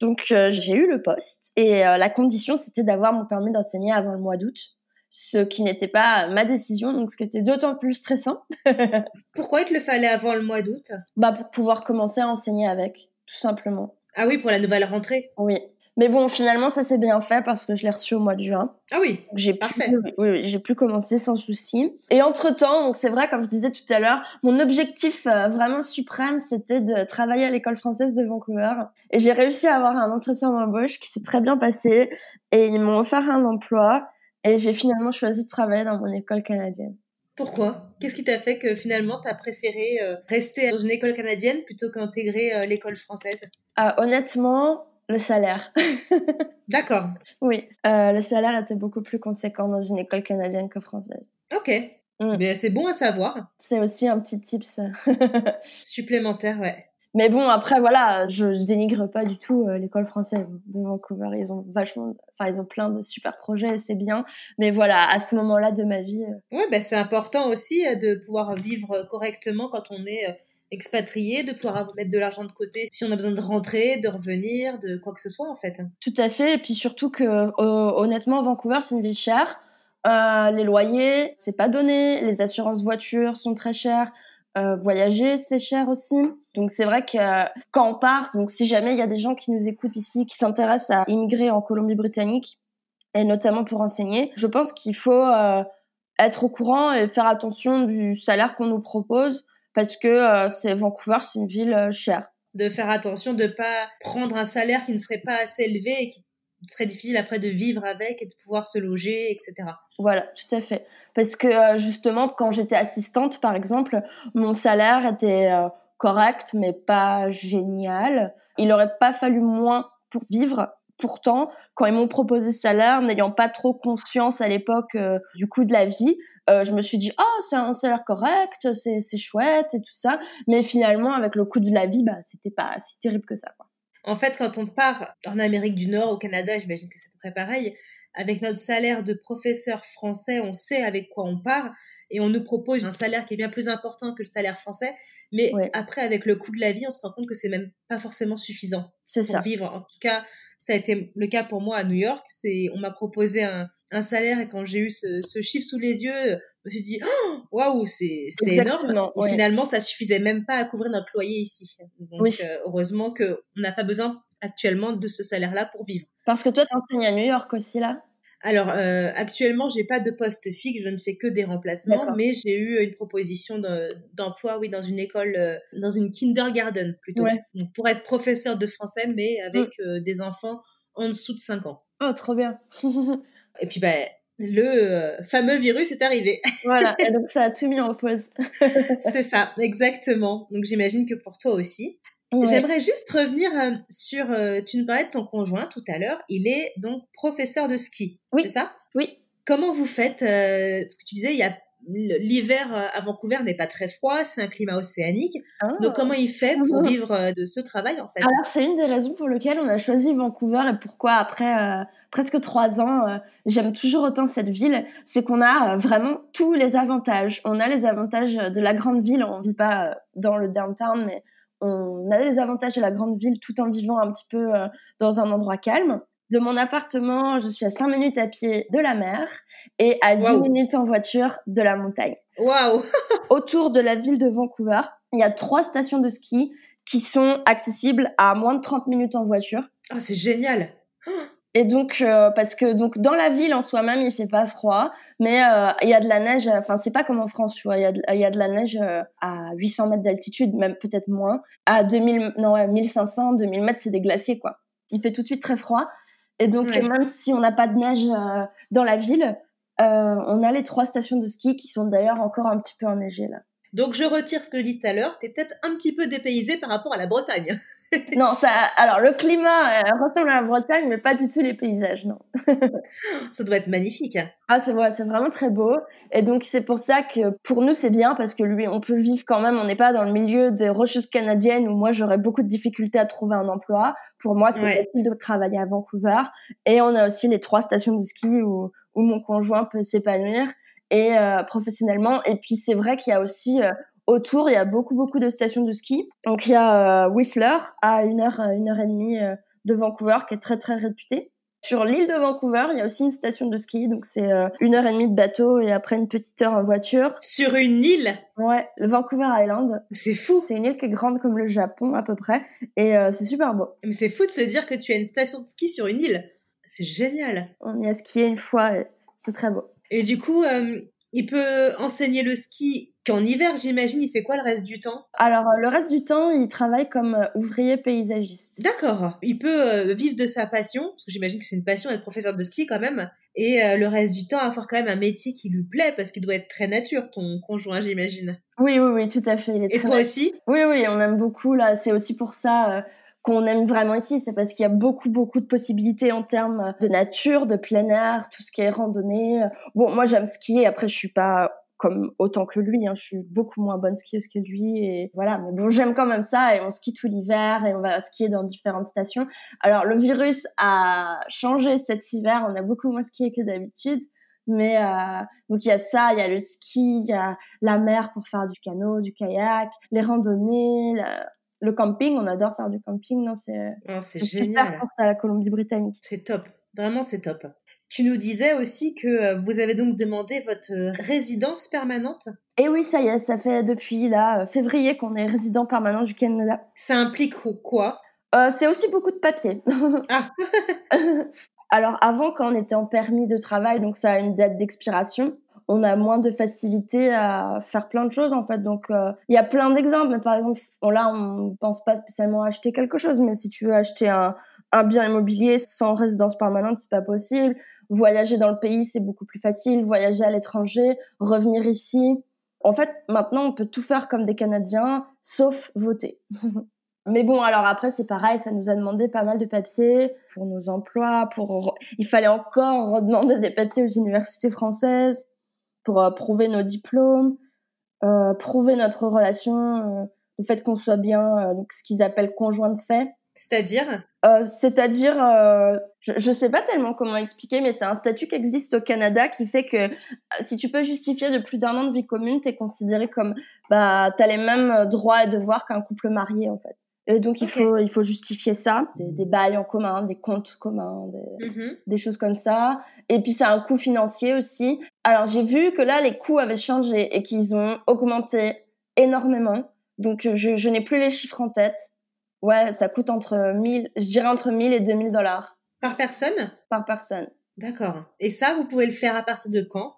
Donc euh, j'ai eu le poste et euh, la condition c'était d'avoir mon permis d'enseigner avant le mois d'août, ce qui n'était pas ma décision, donc ce qui était d'autant plus stressant. Pourquoi il te le fallait avant le mois d'août? Bah pour pouvoir commencer à enseigner avec, tout simplement. Ah oui, pour la nouvelle rentrée? Oui. Mais bon, finalement, ça s'est bien fait parce que je l'ai reçu au mois de juin. Ah oui, j'ai parfait. Pu, oui, j'ai pu commencer sans souci. Et entre-temps, donc c'est vrai, comme je disais tout à l'heure, mon objectif euh, vraiment suprême, c'était de travailler à l'école française de Vancouver. Et j'ai réussi à avoir un entretien d'embauche qui s'est très bien passé. Et ils m'ont offert un emploi. Et j'ai finalement choisi de travailler dans mon école canadienne. Pourquoi? Qu'est-ce qui t'a fait que finalement tu as préféré euh, rester dans une école canadienne plutôt qu'intégrer euh, l'école française? Ah, Honnêtement, le salaire. D'accord. Oui, euh, le salaire était beaucoup plus conséquent dans une école canadienne que française. Ok. Mm. Mais c'est bon à savoir. C'est aussi un petit tips supplémentaire, ouais. Mais bon, après, voilà, je, je dénigre pas du tout euh, l'école française de Vancouver. Ils ont vachement, enfin, ils ont plein de super projets et c'est bien. Mais voilà, à ce moment-là de ma vie. Euh, ouais, bah, c'est important aussi euh, de pouvoir vivre correctement quand on est expatrié, de pouvoir mettre de l'argent de côté si on a besoin de rentrer, de revenir, de quoi que ce soit en fait. Tout à fait. Et puis surtout que, honnêtement, Vancouver, c'est une ville chère. les loyers, c'est pas donné. Les assurances voitures sont très chères. Euh, voyager, c'est cher aussi. Donc c'est vrai que euh, quand on part, donc si jamais il y a des gens qui nous écoutent ici, qui s'intéressent à immigrer en Colombie-Britannique, et notamment pour enseigner, je pense qu'il faut euh, être au courant et faire attention du salaire qu'on nous propose, parce que c'est Vancouver, c'est une ville chère. De faire attention de pas prendre un salaire qui ne serait pas assez élevé et qui très difficile après de vivre avec et de pouvoir se loger, etc. Voilà, tout à fait. Parce que euh, justement, quand j'étais assistante, par exemple, mon salaire était euh, correct, mais pas génial. Il n'aurait pas fallu moins pour vivre. Pourtant, quand ils m'ont proposé ce salaire, n'ayant pas trop conscience à l'époque euh, du coût de la vie, je me suis dit, oh, c'est un salaire correct, c'est chouette et tout ça. Mais finalement, avec le coût de la vie, bah, c'était pas si terrible que ça. En fait, quand on part en Amérique du Nord, au Canada, j'imagine que c'est à peu près pareil, avec notre salaire de professeur français, on sait avec quoi on part et on nous propose un salaire qui est bien plus important que le salaire français. Mais après, avec le coût de la vie, on se rend compte que c'est même pas forcément suffisant pour ça. vivre. En tout cas, ça a été le cas pour moi à New York. C'est, on m'a proposé un, un, salaire et quand j'ai eu ce, ce, chiffre sous les yeux, je me suis dit, oh, waouh, c'est, c'est énorme. Finalement, ça suffisait même pas à couvrir notre loyer ici. Donc, oui. euh, heureusement qu'on n'a pas besoin actuellement de ce salaire-là pour vivre. Parce que toi, tu enseignes à New York aussi, là? Alors euh, actuellement, j'ai pas de poste fixe, je ne fais que des remplacements, mais j'ai eu une proposition d'emploi, oui, dans une école, euh, dans une kindergarten plutôt, pour être professeur de français, mais avec mm. euh, des enfants en dessous de 5 ans. Oh, trop bien. et puis ben le fameux virus est arrivé. voilà, et donc ça a tout mis en pause. C'est ça, exactement. Donc j'imagine que pour toi aussi. J'aimerais juste revenir euh, sur, euh, tu nous parlais de ton conjoint tout à l'heure, il est donc professeur de ski, oui. c'est ça? Oui. Comment vous faites euh, Parce que tu disais, il y a l'hiver à Vancouver n'est pas très froid, c'est un climat océanique. Ah. Donc comment il fait pour vivre de ce travail en fait? Alors c'est une des raisons pour lesquelles on a choisi Vancouver et pourquoi après presque trois ans j'aime toujours autant cette ville, c'est qu'on a vraiment tous les avantages. On a les avantages de la grande ville, on vit pas dans le downtown mais on a les avantages de la grande ville tout en vivant un petit peu euh, dans un endroit calme. De mon appartement, je suis à 5 minutes à pied de la mer et à 10 minutes en voiture de la montagne. Waouh Autour de la ville de Vancouver, il y a trois stations de ski qui sont accessibles à moins de 30 minutes en voiture. Oh, c'est génial et donc, euh, parce que donc dans la ville en soi-même, il fait pas froid, mais euh, il y a de la neige. Enfin, c'est pas comme en France, tu vois. Il y a de, y a de la neige euh, à 800 mètres d'altitude, même peut-être moins. À 2000, non, ouais, 1500, 2000 mètres, c'est des glaciers, quoi. Il fait tout de suite très froid. Et donc, même si on n'a pas de neige dans la ville, on a les trois stations de ski qui sont d'ailleurs encore un petit peu enneigées là. Donc, je retire ce que je dis tout à l'heure. T'es peut-être un petit peu dépaysé par rapport à la Bretagne. Non, ça. Alors, le climat euh, ressemble à la Bretagne, mais pas du tout les paysages, non. ça doit être magnifique. Hein. Ah, c'est c'est vraiment très beau. Et donc, c'est pour ça que pour nous, c'est bien parce que lui, on peut vivre quand même. On n'est pas dans le milieu des rocheuses canadiennes où moi, j'aurais beaucoup de difficultés à trouver un emploi. Pour moi, c'est facile de travailler à Vancouver. Et on a aussi les trois stations de ski où, où mon conjoint peut s'épanouir et euh, professionnellement. Et puis, c'est vrai qu'il y a aussi euh, Autour, il y a beaucoup, beaucoup de stations de ski. Donc, il y a euh, Whistler, à une heure, une heure et demie euh, de Vancouver, qui est très, très réputée. Sur l'île de Vancouver, il y a aussi une station de ski, donc c'est euh, une heure et demie de bateau et après une petite heure en voiture. Sur une île? Ouais, le Vancouver Island. C'est fou C'est une île qui est grande comme le Japon à peu près, et c'est super beau. Mais c'est fou de se dire que tu as une station de ski sur une île. C'est génial. On y a skié une fois, c'est très beau. Et du coup, il peut enseigner le ski Qu'en hiver, j'imagine, il fait quoi le reste du temps? Alors, le reste du temps, il travaille comme ouvrier paysagiste. D'accord. Il peut vivre de sa passion, parce que j'imagine que c'est une passion d'être professeur de ski quand même, et le reste du temps avoir quand même un métier qui lui plaît, parce qu'il doit être très nature, ton conjoint, j'imagine. Oui, oui, oui, tout à fait. et toi aussi? Oui, oui, on aime beaucoup. Là, c'est aussi pour ça qu'on aime vraiment ici, c'est parce qu'il y a beaucoup, beaucoup de possibilités en termes de nature, de plein air, tout ce qui est randonnée. Bon, moi, j'aime skier. Après, je suis pas comme autant que lui. Hein. Je suis beaucoup moins bonne skieuse que lui et voilà. Mais bon, j'aime quand même ça et on skie tout l'hiver et on va skier dans différentes stations. Alors le virus a changé cet hiver. On a beaucoup moins skié que d'habitude. Mais euh, donc il y a ça, il y a le ski, il y a la mer pour faire du canot, du kayak, les randonnées, le camping. On adore faire du camping, non? C'est oh, super pour ça la Colombie-Britannique. C'est top, vraiment c'est top. Tu nous disais aussi que euh, vous avez donc demandé votre euh, résidence permanente? Et oui, ça y est, ça fait depuis là, euh, février qu'on est résident permanent du Canada. Ça implique quoi? C'est aussi beaucoup de papiers. Ah Alors avant, quand on était en permis de travail, donc ça a une date d'expiration, on a moins de facilité à faire plein de choses en fait. Donc il y a plein d'exemples. Mais par exemple, là on pense pas spécialement à acheter quelque chose, mais si tu veux acheter un, un bien immobilier sans résidence permanente, c'est pas possible. Voyager dans le pays, c'est beaucoup plus facile. Voyager à l'étranger, revenir ici. En fait, maintenant, on peut tout faire comme des Canadiens, sauf voter. Mais bon, alors après, c'est pareil, ça nous a demandé pas mal de papiers pour nos emplois, pour... Il fallait encore redemander des papiers aux universités françaises pour euh, prouver nos diplômes, euh, prouver notre relation, euh, le fait qu'on soit bien, donc ce qu'ils appellent conjoint de fait. C'est-à-dire? Euh, C'est-à-dire, euh, je ne sais pas tellement comment expliquer, mais c'est un statut qui existe au Canada qui fait que euh, si tu peux justifier de plus d'un an de vie commune, tu es considéré comme, bah, tu as les mêmes droits et devoirs qu'un couple marié, en fait. Et donc, il, faut, il faut justifier ça, des, bails en commun, des comptes communs, des, mm-hmm. des choses comme ça. Et puis, c'est un coût financier aussi. Alors, j'ai vu que là, les coûts avaient changé et qu'ils ont augmenté énormément. Donc, je, je n'ai plus les chiffres en tête. Ouais, ça coûte entre 1000, je dirais entre 1000 et 2000 dollars. Par personne? Par personne. D'accord. Et ça, vous pouvez le faire à partir de quand?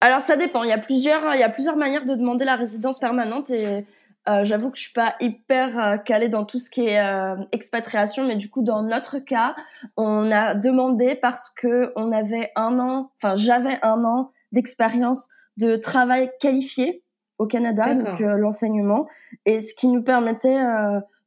Alors, ça dépend. Il y a plusieurs, il y a plusieurs manières de demander la résidence permanente et euh, j'avoue que je suis pas hyper euh, calée dans tout ce qui est euh, expatriation, mais du coup, dans notre cas, on a demandé parce que on avait un an, enfin, j'avais un an d'expérience de travail qualifié au Canada, donc l'enseignement, et ce qui nous permettait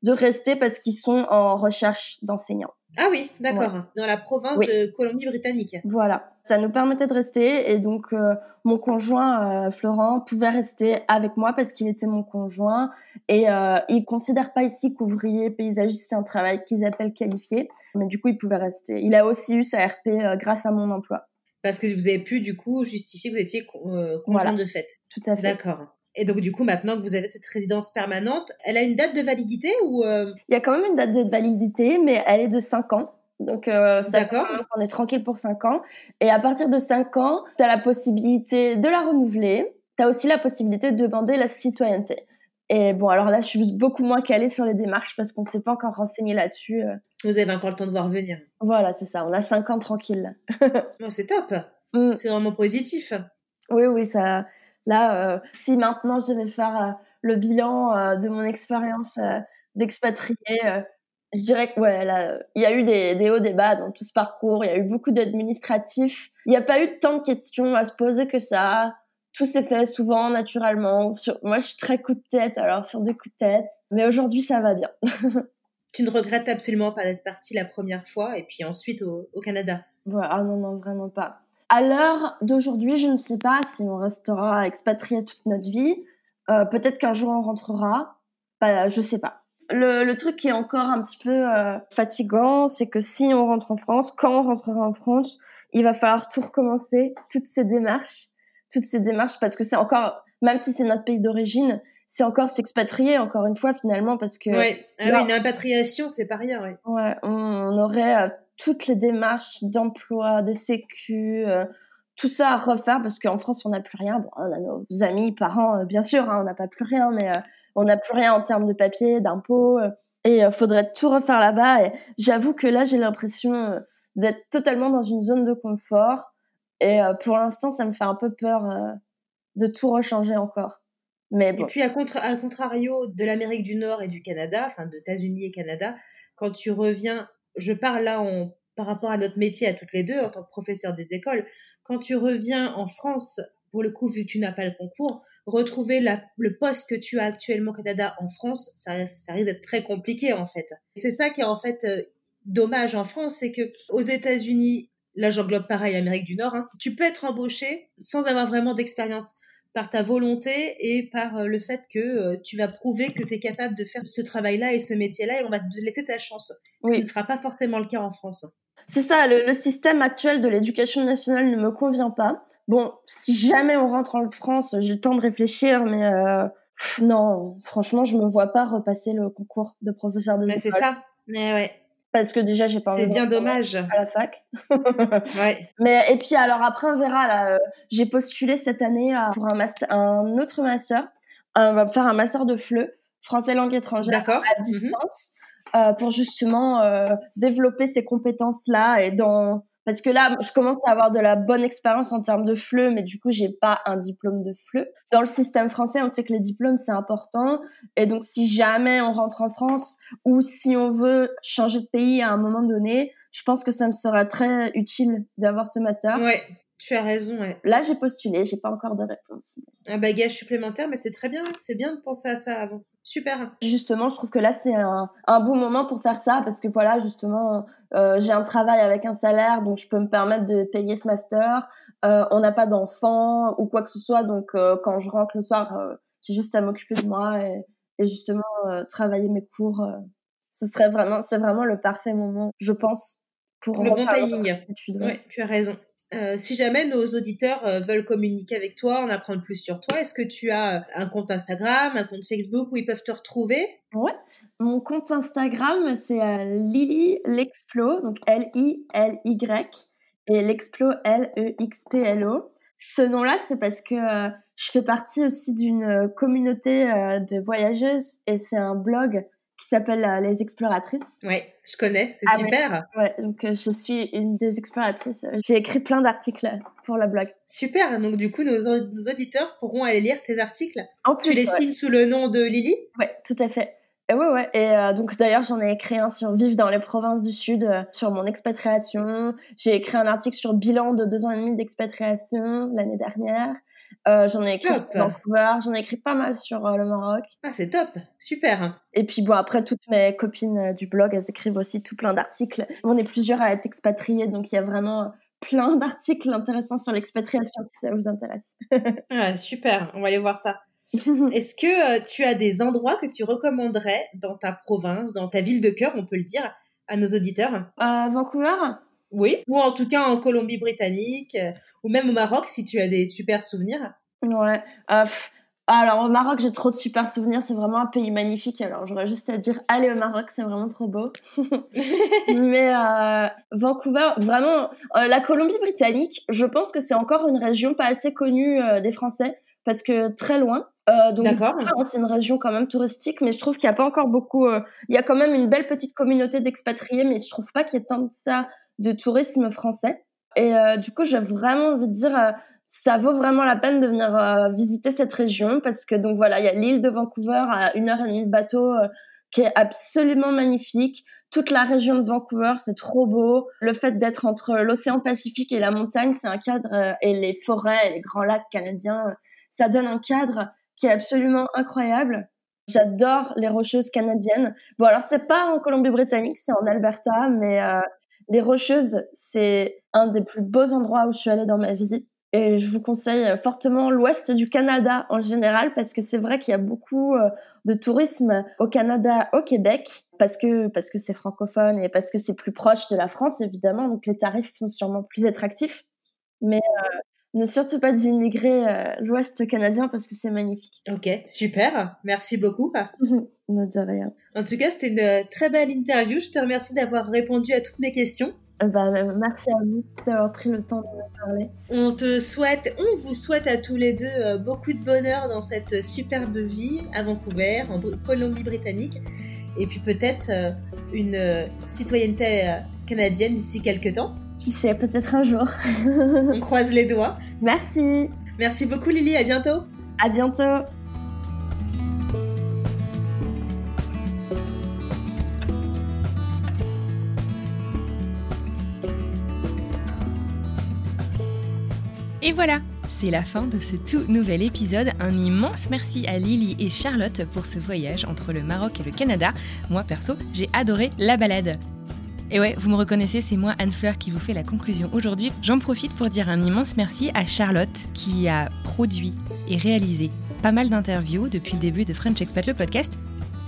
de rester parce qu'ils sont en recherche d'enseignants. Ah oui, d'accord. Dans la province de Colombie-Britannique. Voilà. Ça nous permettait de rester et donc euh, mon conjoint euh, Florent pouvait rester avec moi parce qu'il était mon conjoint et euh, il considère pas ici qu'ouvrier paysagiste c'est un travail qu'ils appellent qualifié, mais du coup il pouvait rester. Il a aussi eu sa RP euh, grâce à mon emploi. Parce que vous avez pu du coup justifier que vous étiez conjoint de fait. Tout à fait. D'accord. Et donc, du coup, maintenant que vous avez cette résidence permanente, elle a une date de validité ou euh? Il y a quand même une date de validité, mais elle est de 5 ans. Donc, euh, D'accord. on est tranquille pour 5 ans. Et à partir de 5 ans, tu as la possibilité de la renouveler. Tu as aussi la possibilité de demander la citoyenneté. Et bon, alors là, je suis beaucoup moins calée sur les démarches parce qu'on ne s'est pas encore renseigné là-dessus. Euh. Vous avez encore le temps de voir venir. Voilà, c'est ça. On a 5 ans tranquille. bon, c'est top. Mm. C'est vraiment positif. Oui, oui, ça Là, euh, si maintenant je devais faire euh, le bilan euh, de mon expérience d'expatrié, je dirais que ouais, il y a eu des, des hauts, des bas dans tout ce parcours. Il y a eu beaucoup d'administratifs. Il n'y a pas eu tant de questions à se poser que ça. Tout s'est fait souvent naturellement. moi, je suis très coup de tête, alors sur des coups de tête. Mais aujourd'hui, ça va bien. tu ne regrettes absolument pas d'être partie la première fois et puis ensuite au, au Canada? Voilà, ah non, non, vraiment pas. À l'heure d'aujourd'hui, je ne sais pas si on restera expatrié toute notre vie. Euh, peut-être qu'un jour on rentrera. Bah, je sais pas. Le, truc qui est encore un petit peu euh, fatigant, c'est que si on rentre en France, quand on rentrera en France, il va falloir tout recommencer, toutes ces démarches, toutes ces démarches, parce que c'est encore, même si c'est notre pays d'origine, c'est encore s'expatrier, encore une fois, finalement, parce que... Ouais, ah une impatriation, c'est pas rien, ouais. Ouais, on, aurait euh, toutes les démarches d'emploi, de sécu, euh, tout ça à refaire parce qu'en France, on n'a plus rien. Bon, on a nos amis, parents, euh, bien sûr, hein, on n'a pas plus rien, mais euh, on n'a plus rien en termes de papier, d'impôts. et faudrait tout refaire là-bas. J'avoue que là, j'ai l'impression d'être totalement dans une zone de confort. Et pour l'instant, ça me fait un peu peur de tout rechanger encore. Mais bon. Et puis, à, à contrario de l'Amérique du Nord et du Canada, enfin, de États-Unis et Canada, quand tu reviens, je parle là par rapport à notre métier à toutes les deux en tant que professeur des écoles, quand tu reviens en France, pour le coup, vu que tu n'as pas le concours, retrouver le poste que tu as actuellement au Canada en France, ça, ça risque d'être très compliqué en fait. C'est ça qui est en fait euh, dommage en France, c'est que aux États-Unis, là j'englobe pareil Amérique du Nord, hein, tu peux être embauché sans avoir vraiment d'expérience par ta volonté et par euh, le fait que euh, tu vas prouver que tu es capable de faire ce travail-là et ce métier-là et on va te laisser ta chance. Ce qui ne sera pas forcément le cas en France. C'est ça, le, système actuel de l'éducation nationale ne me convient pas. Bon, si jamais on rentre en France, j'ai le temps de réfléchir, mais euh, non, franchement, je me vois pas repasser le concours de professeur de Mais c'est ça. Mais ouais parce que déjà j'ai pas c'est bien dommage. à la fac. Ouais. Mais et puis alors après on verra là euh, j'ai postulé cette année pour un master un autre master on va faire un master de FLE français langue étrangère à mhm. distance euh, pour justement euh, développer ces compétences là et dans parce que là, je commence à avoir de la bonne expérience en termes de FLE, mais du coup, j'ai pas un diplôme de FLE. Dans le système français, on sait que les diplômes, c'est important. Et donc, si jamais on rentre en France ou si on veut changer de pays à un moment donné, je pense que ça me sera très utile d'avoir ce master. Ouais. Tu as raison, ouais. Là, j'ai postulé, j'ai pas encore de réponse. Un bagage supplémentaire, mais c'est très bien, c'est bien de penser à ça avant. Super. Justement, je trouve que là, c'est un, un bon moment pour faire ça parce que voilà, justement, euh, j'ai un travail avec un salaire, donc je peux me permettre de payer ce master. Euh, on n'a pas d'enfants ou quoi que ce soit, donc euh, quand je rentre le soir, j'ai juste à m'occuper de moi et, et justement travailler mes cours. ce serait vraiment, c'est vraiment le parfait moment, je pense, pour le bon timing. Tu as raison. Euh, si jamais nos auditeurs euh, veulent communiquer avec toi, en apprendre plus sur toi, est-ce que tu as euh, un compte Instagram, un compte Facebook où ils peuvent te retrouver? Ouais, mon compte Instagram c'est Lily Lexplo, donc L-I-L-Y et Lexplo L-E-X-P-L-O. Ce nom-là, c'est parce que je fais partie aussi d'une communauté de voyageuses et c'est un blog qui s'appelle euh, Les Exploratrices. Oui, je connais, c'est ah super. Ouais, donc euh, je suis une des exploratrices. J'ai écrit plein d'articles pour le blog. Super, donc du coup, nos, auditeurs pourront aller lire tes articles. En plus, tu les signes sous le nom de Lily? Ouais, tout à fait. Et ouais, ouais. Et euh, donc d'ailleurs, j'en ai écrit un sur Vivre dans les provinces du Sud, sur mon expatriation. J'ai écrit un article sur bilan de deux ans et demi d'expatriation l'année dernière. Euh, j'en ai écrit sur Vancouver, j'en ai écrit pas mal sur euh, le Maroc. Ah, c'est top, super. Et puis bon, après, toutes mes copines euh, du blog, elles écrivent aussi tout plein d'articles. On est plusieurs à être expatriés, donc il y a vraiment plein d'articles intéressants sur l'expatriation si ça vous intéresse. ah, super, on va aller voir ça. Est-ce que tu as des endroits que tu recommanderais dans ta province, dans ta ville de cœur, on peut le dire, à nos auditeurs? Vancouver? Oui, ou en tout cas en Colombie-Britannique, euh, ou même au Maroc si tu as des super souvenirs. Ouais. Euh, alors au Maroc, j'ai trop de super souvenirs. C'est vraiment un pays magnifique. Alors j'aurais juste à dire, allez au Maroc, c'est vraiment trop beau. Mais euh, Vancouver, vraiment, la Colombie-Britannique, je pense que c'est encore une région pas assez connue des Français parce que très loin. donc c'est une région quand même touristique, mais je trouve qu'il n'y a pas encore beaucoup. il y a quand même une belle petite communauté d'expatriés, mais je trouve pas qu'il y ait tant de ça de tourisme français. Et euh, du coup, j'ai vraiment envie de dire, euh, ça vaut vraiment la peine de venir euh, visiter cette région parce que donc voilà, il y a l'île de Vancouver à une heure et demie de bateau qui est absolument magnifique. Toute la région de Vancouver, c'est trop beau. Le fait d'être entre l'océan Pacifique et la montagne, c'est un cadre et les forêts, et les grands lacs canadiens, ça donne un cadre qui est absolument incroyable. J'adore les rocheuses canadiennes. Bon, alors c'est pas en Colombie-Britannique, c'est en Alberta, mais les Rocheuses, c'est un des plus beaux endroits où je suis allée dans ma vie. Et je vous conseille fortement l'ouest du Canada en général parce que c'est vrai qu'il y a beaucoup euh, de tourisme au Canada, au Québec, parce que parce que c'est francophone et parce que c'est plus proche de la France évidemment, donc les tarifs sont sûrement plus attractifs. Mais euh, ne surtout pas dénigrer euh, l'Ouest canadien parce que c'est magnifique. Ok, super. Merci beaucoup. ne de rien. En tout cas, c'était une euh, très belle interview. Je te remercie d'avoir répondu à toutes mes questions. Euh, bah, merci à vous d'avoir pris le temps de me parler. On te souhaite, on vous souhaite à tous les deux beaucoup de bonheur dans cette superbe vie à Vancouver, en Colombie-Britannique, et puis peut-être une citoyenneté canadienne d'ici quelques temps. Qui sait, peut-être un jour. On croise les doigts. Merci. Merci beaucoup Lily, à bientôt. À bientôt. Et voilà, c'est la fin de ce tout nouvel épisode. Un immense merci à Lily et Charlotte pour ce voyage entre le Maroc et le Canada. Moi perso, j'ai adoré la balade. Et ouais, vous me reconnaissez, c'est moi Anne Fleur qui vous fait la conclusion aujourd'hui. J'en profite pour dire un immense merci à Charlotte qui a produit et réalisé pas mal d'interviews depuis le début de French Expat le podcast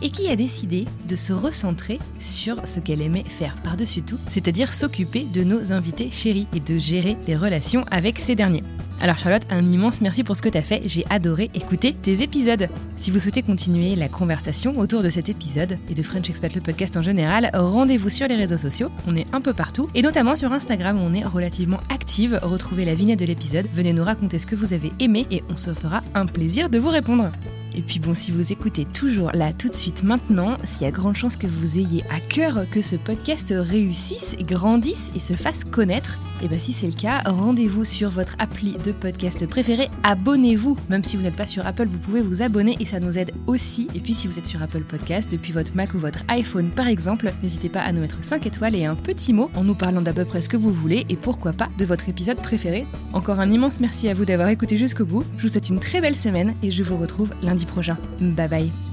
et qui a décidé de se recentrer sur ce qu'elle aimait faire par-dessus tout, c'est-à-dire s'occuper de nos invités chéris et de gérer les relations avec ces derniers. Alors Charlotte, un immense merci pour ce que tu as fait, j'ai adoré écouter tes épisodes. Si vous souhaitez continuer la conversation autour de cet épisode et de French Expat le podcast en général, rendez-vous sur les réseaux sociaux, on est un peu partout, et notamment sur Instagram on est relativement active. Retrouvez la vignette de l'épisode, venez nous raconter ce que vous avez aimé et on se fera un plaisir de vous répondre. Et puis bon, si vous écoutez toujours là tout de suite maintenant, s'il y a grande chance que vous ayez à cœur que ce podcast réussisse, grandisse et se fasse connaître, et bien si c'est le cas, rendez-vous sur votre appli de podcast préféré, abonnez-vous. Même si vous n'êtes pas sur Apple, vous pouvez vous abonner et ça nous aide aussi. Et puis si vous êtes sur Apple Podcast, depuis votre Mac ou votre iPhone par exemple, n'hésitez pas à nous mettre 5 étoiles et un petit mot en nous parlant d'à peu près ce que vous voulez et pourquoi pas de votre épisode préféré. Encore un immense merci à vous d'avoir écouté jusqu'au bout. Je vous souhaite une très belle semaine et je vous retrouve lundi prochain. Bye bye.